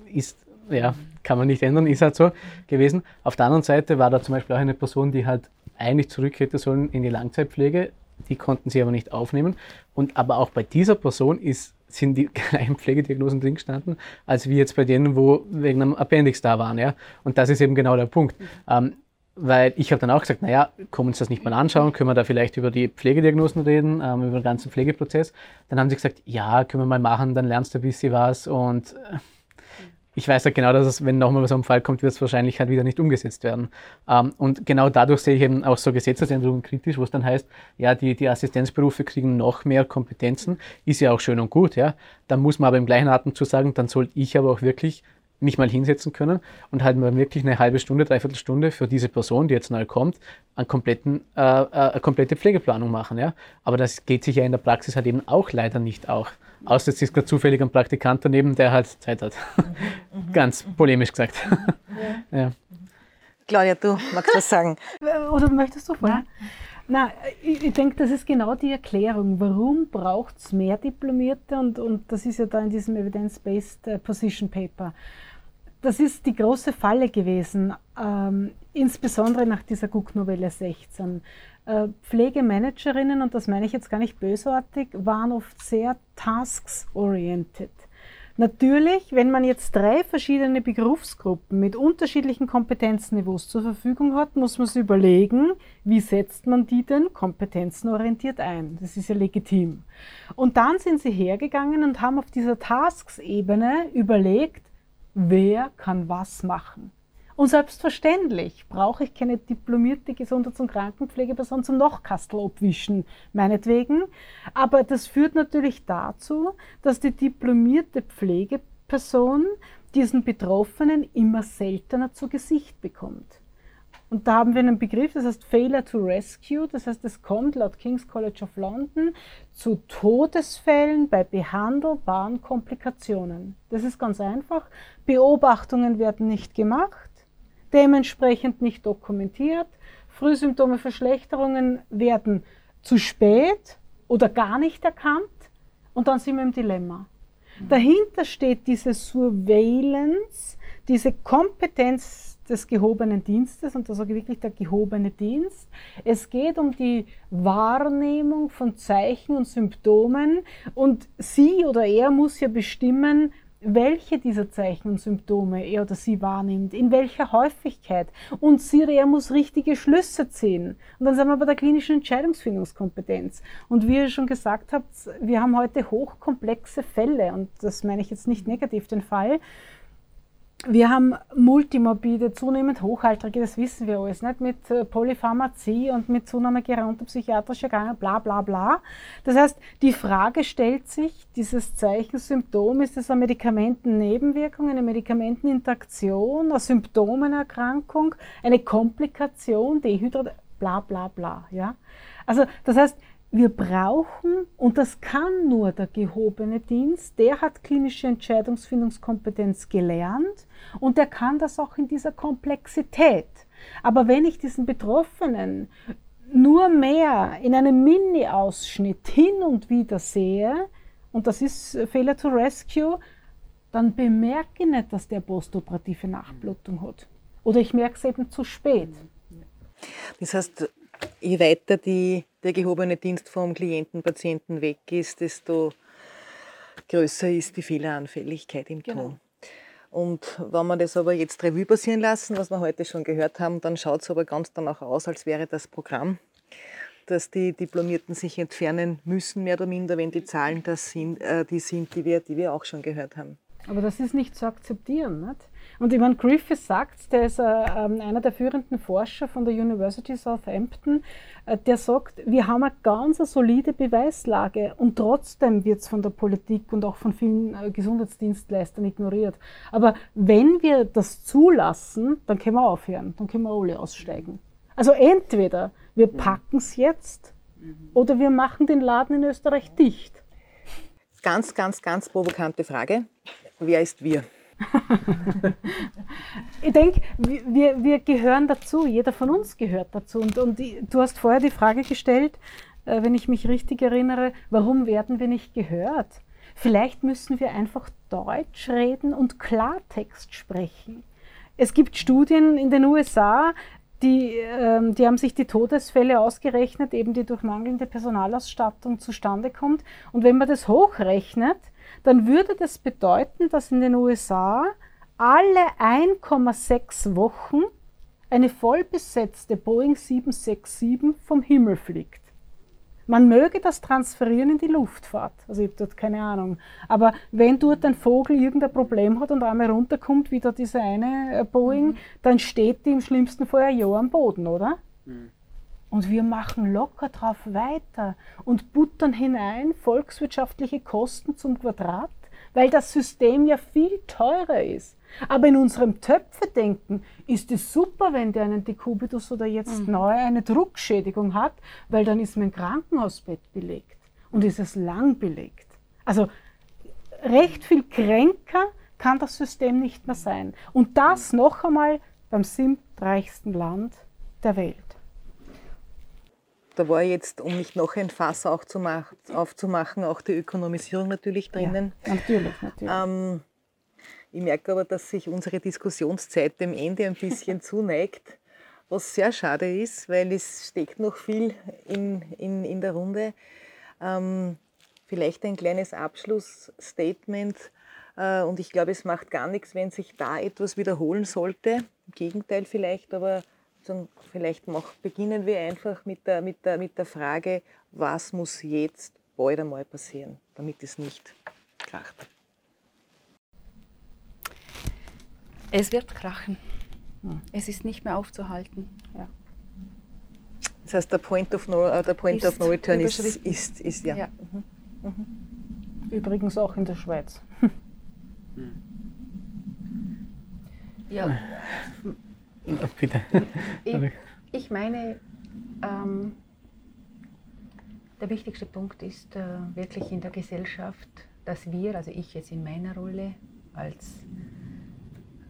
Ist ja, kann man nicht ändern, ist halt so gewesen. Auf der anderen Seite war da zum Beispiel auch eine Person, die halt eigentlich zurück hätte sollen in die Langzeitpflege, die konnten sie aber nicht aufnehmen. Und aber auch bei dieser Person ist, sind die gleichen Pflegediagnosen drin gestanden, als wie jetzt bei denen, wo wegen einem Appendix da waren. Ja? Und das ist eben genau der Punkt. Ähm, weil ich habe dann auch gesagt, naja, können wir uns das nicht mal anschauen, können wir da vielleicht über die Pflegediagnosen reden, ähm, über den ganzen Pflegeprozess. Dann haben sie gesagt, ja, können wir mal machen, dann lernst du ein bisschen was und äh, ich weiß ja genau, dass es, wenn nochmal so ein Fall kommt, wird es wahrscheinlich halt wieder nicht umgesetzt werden. Ähm, und genau dadurch sehe ich eben auch so Gesetzesänderungen kritisch, wo es dann heißt, ja, die, die Assistenzberufe kriegen noch mehr Kompetenzen, ist ja auch schön und gut, ja. Dann muss man aber im gleichen Atemzug sagen, dann sollte ich aber auch wirklich mich mal hinsetzen können und halt mal wirklich eine halbe Stunde, dreiviertel Stunde für diese Person, die jetzt neu kommt, einen kompletten, äh, äh, eine komplette Pflegeplanung machen. Ja? Aber das geht sich ja in der Praxis halt eben auch leider nicht auch. Außer es ist gerade zufällig ein Praktikant daneben, der halt Zeit hat. Mhm. Ganz polemisch gesagt. Ja. ja. Claudia, du magst was sagen. Oder möchtest du vorher? Na, ich, ich denke, das ist genau die Erklärung. Warum braucht es mehr Diplomierte? Und, und das ist ja da in diesem Evidence-Based äh, Position Paper. Das ist die große Falle gewesen, ähm, insbesondere nach dieser Cook-Novelle 16. Äh, Pflegemanagerinnen, und das meine ich jetzt gar nicht bösartig, waren oft sehr tasks-oriented. Natürlich, wenn man jetzt drei verschiedene Berufsgruppen mit unterschiedlichen Kompetenzniveaus zur Verfügung hat, muss man sich überlegen, wie setzt man die denn kompetenzenorientiert ein. Das ist ja legitim. Und dann sind sie hergegangen und haben auf dieser Tasks-Ebene überlegt, wer kann was machen. Und selbstverständlich brauche ich keine diplomierte Gesundheits- und Krankenpflegeperson zum Nochkastel abwischen, meinetwegen. Aber das führt natürlich dazu, dass die diplomierte Pflegeperson diesen Betroffenen immer seltener zu Gesicht bekommt. Und da haben wir einen Begriff, das heißt Failure to Rescue. Das heißt, es kommt laut King's College of London zu Todesfällen bei behandelbaren Komplikationen. Das ist ganz einfach. Beobachtungen werden nicht gemacht dementsprechend nicht dokumentiert. Frühsymptome, Verschlechterungen werden zu spät oder gar nicht erkannt und dann sind wir im Dilemma. Dahinter steht diese Surveillance, diese Kompetenz des gehobenen Dienstes und da sage ich wirklich der gehobene Dienst. Es geht um die Wahrnehmung von Zeichen und Symptomen und sie oder er muss ja bestimmen, welche dieser Zeichen und Symptome er oder sie wahrnimmt, in welcher Häufigkeit. Und sie oder er muss richtige Schlüsse ziehen. Und dann sind wir bei der klinischen Entscheidungsfindungskompetenz. Und wie ihr schon gesagt habt, wir haben heute hochkomplexe Fälle, und das meine ich jetzt nicht negativ den Fall, wir haben multimorbide, zunehmend Hochaltrige, das wissen wir alles, nicht? mit äh, Polypharmazie und mit Zunahme geronter psychiatrischer Erkrankungen, bla bla bla. Das heißt, die Frage stellt sich, dieses Zeichensymptom, ist es eine Medikamentennebenwirkung, eine Medikamenteninteraktion, eine Symptomenerkrankung, eine Komplikation, Dehydrat, bla bla bla. Ja? Also das heißt, wir brauchen, und das kann nur der gehobene Dienst, der hat klinische Entscheidungsfindungskompetenz gelernt und der kann das auch in dieser Komplexität. Aber wenn ich diesen Betroffenen nur mehr in einem Mini-Ausschnitt hin und wieder sehe, und das ist Failure to Rescue, dann bemerke ich nicht, dass der postoperative Nachblutung hat. Oder ich merke es eben zu spät. Das heißt, je weiter die, der gehobene Dienst vom Klienten, Patienten weg ist, desto größer ist die Fehleranfälligkeit im genau. Ton. Und wenn wir das aber jetzt Revue passieren lassen, was wir heute schon gehört haben, dann schaut es aber ganz danach aus, als wäre das Programm, dass die Diplomierten sich entfernen müssen, mehr oder minder, wenn die Zahlen das sind, äh, die sind, die wir, die wir auch schon gehört haben. Aber das ist nicht zu akzeptieren. Nicht? Und ich meine, Griffiths sagt, der ist äh, ähm, einer der führenden Forscher von der University Southampton, äh, der sagt, wir haben eine ganz solide Beweislage und trotzdem wird es von der Politik und auch von vielen äh, Gesundheitsdienstleistern ignoriert. Aber wenn wir das zulassen, dann können wir aufhören, dann können wir alle aussteigen. Also entweder wir packen es jetzt oder wir machen den Laden in Österreich dicht. Ganz, ganz, ganz provokante Frage. Wer ist wir? Ich denke, wir, wir gehören dazu, jeder von uns gehört dazu. Und, und du hast vorher die Frage gestellt, äh, wenn ich mich richtig erinnere, warum werden wir nicht gehört? Vielleicht müssen wir einfach Deutsch reden und Klartext sprechen. Es gibt Studien in den USA, die, ähm, die haben sich die Todesfälle ausgerechnet, eben die durch mangelnde Personalausstattung zustande kommt. Und wenn man das hochrechnet, dann würde das bedeuten, dass in den USA alle 1,6 Wochen eine vollbesetzte Boeing 767 vom Himmel fliegt. Man möge das transferieren in die Luftfahrt. Also ich habe dort keine Ahnung. Aber wenn dort ein Vogel irgendein Problem hat und einmal runterkommt, wie da diese eine äh, Boeing, mhm. dann steht die im schlimmsten Fall ein Jahr am Boden, oder? Mhm. Und wir machen locker drauf weiter und buttern hinein volkswirtschaftliche Kosten zum Quadrat, weil das System ja viel teurer ist. Aber in unserem Töpfe-Denken ist es super, wenn der einen Dekubitus oder jetzt mhm. neu eine Druckschädigung hat, weil dann ist mein Krankenhausbett belegt und ist es lang belegt. Also recht viel kränker kann das System nicht mehr sein. Und das noch einmal beim siebtreichsten Land der Welt da war jetzt, um nicht noch ein Fass auch zu mach, aufzumachen, auch die Ökonomisierung natürlich drinnen. Ja, natürlich, natürlich. Ähm, ich merke aber, dass sich unsere Diskussionszeit dem Ende ein bisschen zuneigt, was sehr schade ist, weil es steckt noch viel in, in, in der Runde. Ähm, vielleicht ein kleines Abschlussstatement. Äh, und ich glaube, es macht gar nichts, wenn sich da etwas wiederholen sollte. Im Gegenteil vielleicht, aber dann vielleicht mach, beginnen wir einfach mit der, mit, der, mit der Frage, was muss jetzt bald einmal passieren, damit es nicht kracht. Es wird krachen. Hm. Es ist nicht mehr aufzuhalten. Ja. Das heißt, der Point of No, uh, der Point ist of no Return ist, ist, ist, ja. ja. Mhm. Mhm. Übrigens auch in der Schweiz. Ja, Bitte. Ich, ich meine, ähm, der wichtigste Punkt ist äh, wirklich in der Gesellschaft, dass wir, also ich jetzt in meiner Rolle als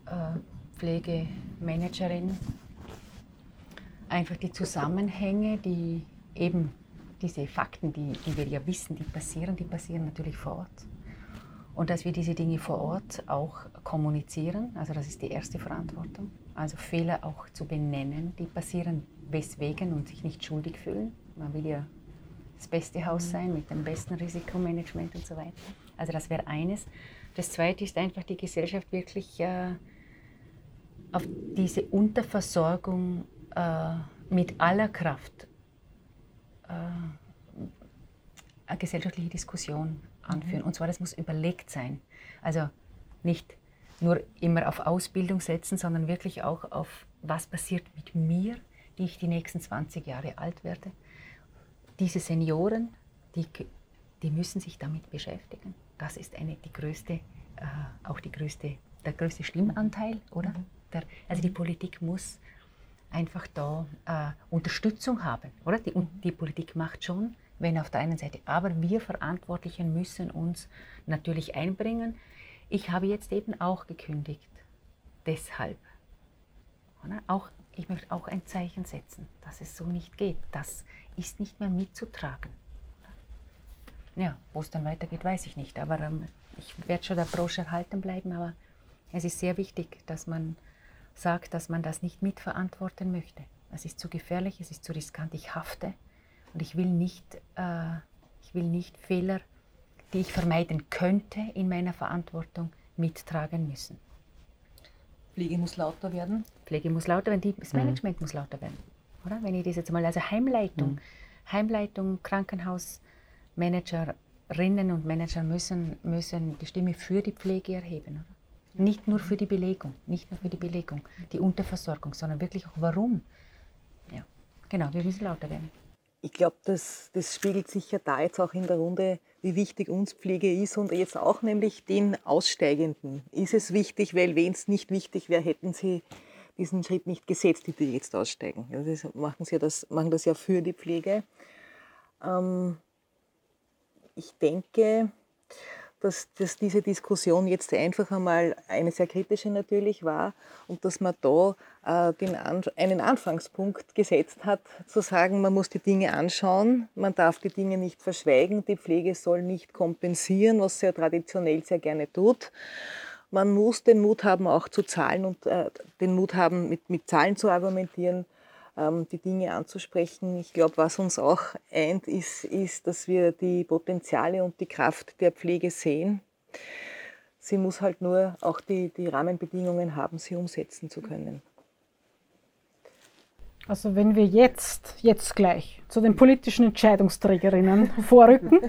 äh, Pflegemanagerin, einfach die Zusammenhänge, die eben diese Fakten, die, die wir ja wissen, die passieren, die passieren natürlich vor Ort. Und dass wir diese Dinge vor Ort auch kommunizieren, also das ist die erste Verantwortung. Also Fehler auch zu benennen, die passieren weswegen und sich nicht schuldig fühlen. Man will ja das beste Haus sein mit dem besten Risikomanagement und so weiter. Also das wäre eines. Das zweite ist einfach die Gesellschaft wirklich äh, auf diese Unterversorgung äh, mit aller Kraft äh, eine gesellschaftliche Diskussion anführen. Mhm. Und zwar, das muss überlegt sein. Also nicht nur immer auf Ausbildung setzen, sondern wirklich auch auf, was passiert mit mir, die ich die nächsten 20 Jahre alt werde. Diese Senioren, die, die müssen sich damit beschäftigen. Das ist eine, die größte, äh, auch die größte, der größte Schlimmanteil, oder? Mhm. Der, also die Politik muss einfach da äh, Unterstützung haben, oder? Die, die Politik macht schon, wenn auf der einen Seite, aber wir Verantwortlichen müssen uns natürlich einbringen. Ich habe jetzt eben auch gekündigt. Deshalb. Auch, ich möchte auch ein Zeichen setzen, dass es so nicht geht. Das ist nicht mehr mitzutragen. Ja, wo es dann weitergeht, weiß ich nicht. Aber ähm, ich werde schon der Branche erhalten bleiben. Aber es ist sehr wichtig, dass man sagt, dass man das nicht mitverantworten möchte. Es ist zu gefährlich, es ist zu riskant. Ich hafte und ich will nicht, äh, ich will nicht Fehler die ich vermeiden könnte, in meiner Verantwortung mittragen müssen. Pflege muss lauter werden? Pflege muss lauter werden, das Management mhm. muss lauter werden. Oder? Wenn ich das jetzt mal, also Heimleitung, mhm. Heimleitung, Krankenhausmanagerinnen und Manager müssen, müssen die Stimme für die Pflege erheben. Oder? Nicht nur für die Belegung, nicht nur für die Belegung, die Unterversorgung, sondern wirklich auch warum. Ja, genau, wir müssen lauter werden. Ich glaube, das, das spiegelt sich ja da jetzt auch in der Runde, wie wichtig uns Pflege ist und jetzt auch nämlich den Aussteigenden. Ist es wichtig, weil wenn es nicht wichtig wäre, hätten sie diesen Schritt nicht gesetzt, die, die jetzt aussteigen. Also das machen, sie das, machen das ja für die Pflege. Ähm, ich denke, dass, dass diese Diskussion jetzt einfach einmal eine sehr kritische natürlich war und dass man da äh, den An einen Anfangspunkt gesetzt hat, zu sagen, man muss die Dinge anschauen, man darf die Dinge nicht verschweigen, die Pflege soll nicht kompensieren, was sie ja traditionell sehr gerne tut. Man muss den Mut haben, auch zu zahlen und äh, den Mut haben, mit, mit Zahlen zu argumentieren die Dinge anzusprechen. Ich glaube, was uns auch eint, ist, ist, dass wir die Potenziale und die Kraft der Pflege sehen. Sie muss halt nur auch die, die Rahmenbedingungen haben, sie umsetzen zu können. Also wenn wir jetzt, jetzt gleich zu den politischen Entscheidungsträgerinnen vorrücken,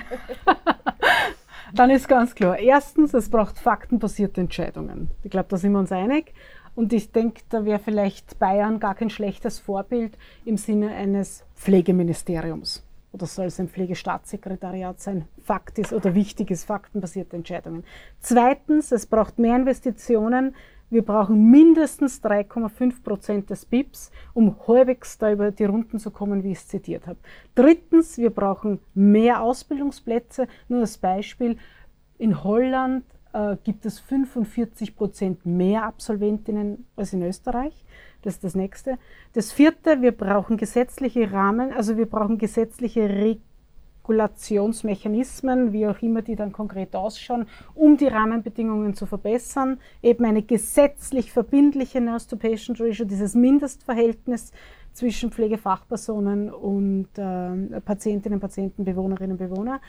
dann ist ganz klar, erstens, es braucht faktenbasierte Entscheidungen. Ich glaube, da sind wir uns einig. Und ich denke, da wäre vielleicht Bayern gar kein schlechtes Vorbild im Sinne eines Pflegeministeriums. Oder soll es ein Pflegestaatssekretariat sein? Fakt ist oder wichtig ist, faktenbasierte Entscheidungen. Zweitens, es braucht mehr Investitionen. Wir brauchen mindestens 3,5 Prozent des BIPs, um halbwegs da über die Runden zu kommen, wie ich es zitiert habe. Drittens, wir brauchen mehr Ausbildungsplätze. Nur als Beispiel, in Holland äh, gibt es 45 Prozent mehr Absolventinnen als in Österreich. Das ist das nächste. Das vierte, wir brauchen gesetzliche Rahmen, also wir brauchen gesetzliche Regulationsmechanismen, wie auch immer die dann konkret ausschauen, um die Rahmenbedingungen zu verbessern. Eben eine gesetzlich verbindliche Nurse-to-Patient-Ratio, dieses Mindestverhältnis zwischen Pflegefachpersonen und äh, Patientinnen, Patienten, Bewohnerinnen und Bewohner.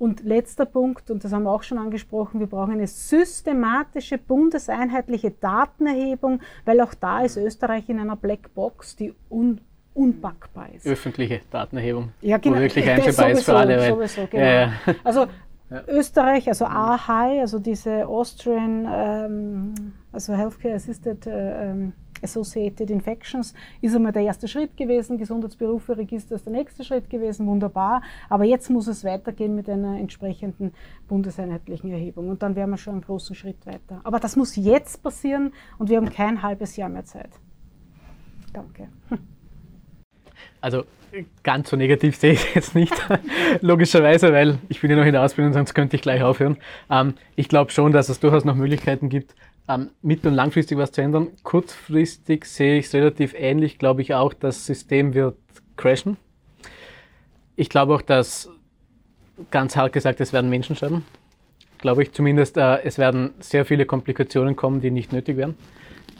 Und letzter Punkt, und das haben wir auch schon angesprochen, wir brauchen eine systematische bundeseinheitliche Datenerhebung, weil auch da ist Österreich in einer Blackbox, die un unpackbar ist. Öffentliche Datenerhebung, ja, genau. wo wirklich einsehbar ist für alle. Sowieso, genau. Ja, ja. Also ja. Österreich, also AHI, also diese Austrian, ähm, also Healthcare Assisted äh, ähm, Associated Infections ist einmal der erste Schritt gewesen, Gesundheitsberufe-Register ist der nächste Schritt gewesen, wunderbar. Aber jetzt muss es weitergehen mit einer entsprechenden bundeseinheitlichen Erhebung und dann wären wir schon einen großen Schritt weiter. Aber das muss jetzt passieren und wir haben kein halbes Jahr mehr Zeit. Danke. Also ganz so negativ sehe ich es jetzt nicht, logischerweise, weil ich bin ja noch in der Ausbildung, sonst könnte ich gleich aufhören. Ähm, ich glaube schon, dass es durchaus noch Möglichkeiten gibt, ähm, mittel- und langfristig was zu ändern. Kurzfristig sehe ich es relativ ähnlich, glaube ich auch, das System wird crashen. Ich glaube auch, dass, ganz hart gesagt, es werden Menschen sterben. Glaube ich zumindest, äh, es werden sehr viele Komplikationen kommen, die nicht nötig wären.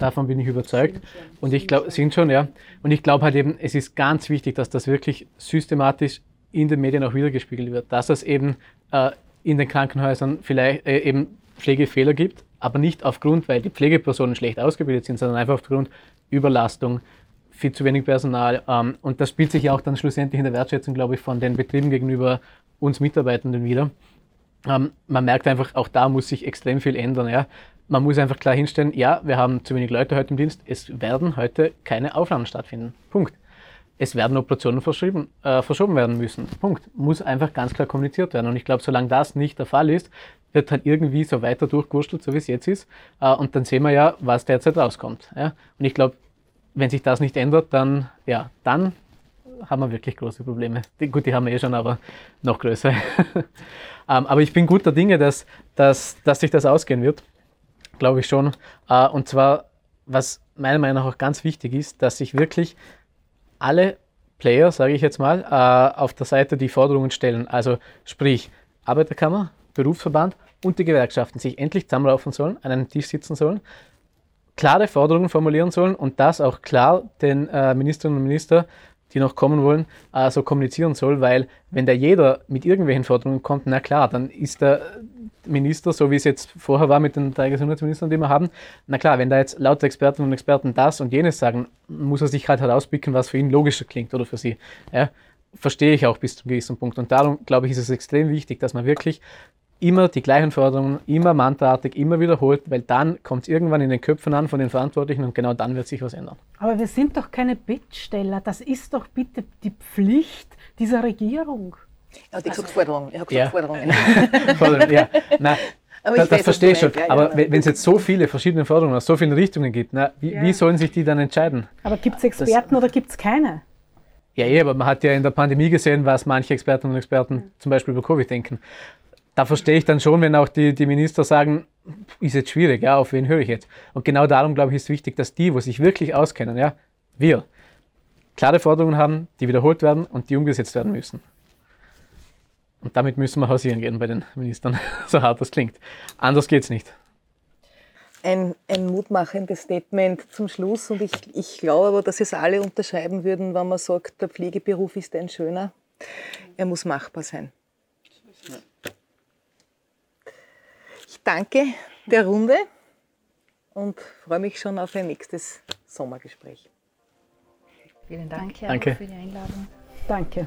Davon bin ich überzeugt. Und ich glaube, sind schon, ja. Und ich glaube halt eben, es ist ganz wichtig, dass das wirklich systematisch in den Medien auch wiedergespiegelt wird. Dass es eben äh, in den Krankenhäusern vielleicht äh, eben Pflegefehler gibt, aber nicht aufgrund, weil die Pflegepersonen schlecht ausgebildet sind, sondern einfach aufgrund Überlastung, viel zu wenig Personal. Ähm, und das spielt sich ja auch dann schlussendlich in der Wertschätzung, glaube ich, von den Betrieben gegenüber uns Mitarbeitenden wieder. Ähm, man merkt einfach, auch da muss sich extrem viel ändern. Ja. Man muss einfach klar hinstellen, ja, wir haben zu wenig Leute heute im Dienst, es werden heute keine Aufnahmen stattfinden. Punkt. Es werden Operationen verschoben, äh, verschoben werden müssen. Punkt. Muss einfach ganz klar kommuniziert werden. Und ich glaube, solange das nicht der Fall ist, wird halt irgendwie so weiter durchgewurschtelt, so wie es jetzt ist. Äh, und dann sehen wir ja, was derzeit rauskommt. Ja? Und ich glaube, wenn sich das nicht ändert, dann, ja, dann haben wir wirklich große Probleme. Die, gut, die haben wir eh schon, aber noch größer. ähm, aber ich bin guter Dinge, dass, dass, dass sich das ausgehen wird. Glaube ich schon. Äh, und zwar, was meiner Meinung nach auch ganz wichtig ist, dass sich wirklich alle Player, sage ich jetzt mal, äh, auf der Seite die Forderungen stellen. Also sprich Arbeiterkammer, Berufsverband und die Gewerkschaften sich endlich zusammenlaufen sollen, an einem Tisch sitzen sollen, klare Forderungen formulieren sollen und das auch klar den äh, Ministerinnen und Ministern, die noch kommen wollen, äh, so kommunizieren soll, weil wenn da jeder mit irgendwelchen Forderungen kommt, na klar, dann ist da Minister, so wie es jetzt vorher war mit den drei Gesundheitsministern, die wir haben. Na klar, wenn da jetzt lauter Experten und Experten das und jenes sagen, muss er sich halt herauspicken, was für ihn logischer klingt oder für sie. Ja, verstehe ich auch bis zu einem gewissen Punkt. Und darum, glaube ich, ist es extrem wichtig, dass man wirklich immer die gleichen Forderungen, immer mantraartig, immer wiederholt, weil dann kommt es irgendwann in den Köpfen an von den Verantwortlichen und genau dann wird sich was ändern. Aber wir sind doch keine Bittsteller. Das ist doch bitte die Pflicht dieser Regierung. Er hat gesagt Forderungen. Er hat gesagt Ja. Forderungen. Forderungen, ja. Nein, Aber das, ich das verstehe ich schon. Ja, ja, Aber nein. wenn es jetzt so viele verschiedene Forderungen aus so vielen Richtungen gibt, na, wie, Ja. wie sollen sich die dann entscheiden? Aber gibt es Experten oder gibt es keine? Ja, eh, aber man hat ja in der Pandemie gesehen, was manche Expertinnen und Experten zum Beispiel über Covid denken. Da verstehe ich dann schon, wenn auch die, die Minister sagen, ist jetzt schwierig, ja, auf wen höre ich jetzt? Und genau darum, glaube ich, ist wichtig, dass die, wo sich wirklich auskennen, ja, wir, klare Forderungen haben, die wiederholt werden und die umgesetzt werden müssen. Und damit müssen wir hausieren gehen bei den Ministern, so hart das klingt. Anders geht's nicht. Ein, ein mutmachendes Statement zum Schluss und ich, ich glaube aber, dass es alle unterschreiben würden, wenn man sagt, der Pflegeberuf ist ein schöner. Er muss machbar sein. Ich danke der Runde und freue mich schon auf ein nächstes Sommergespräch. Vielen Dank. Danke, Danke. auch für die Einladung. Danke.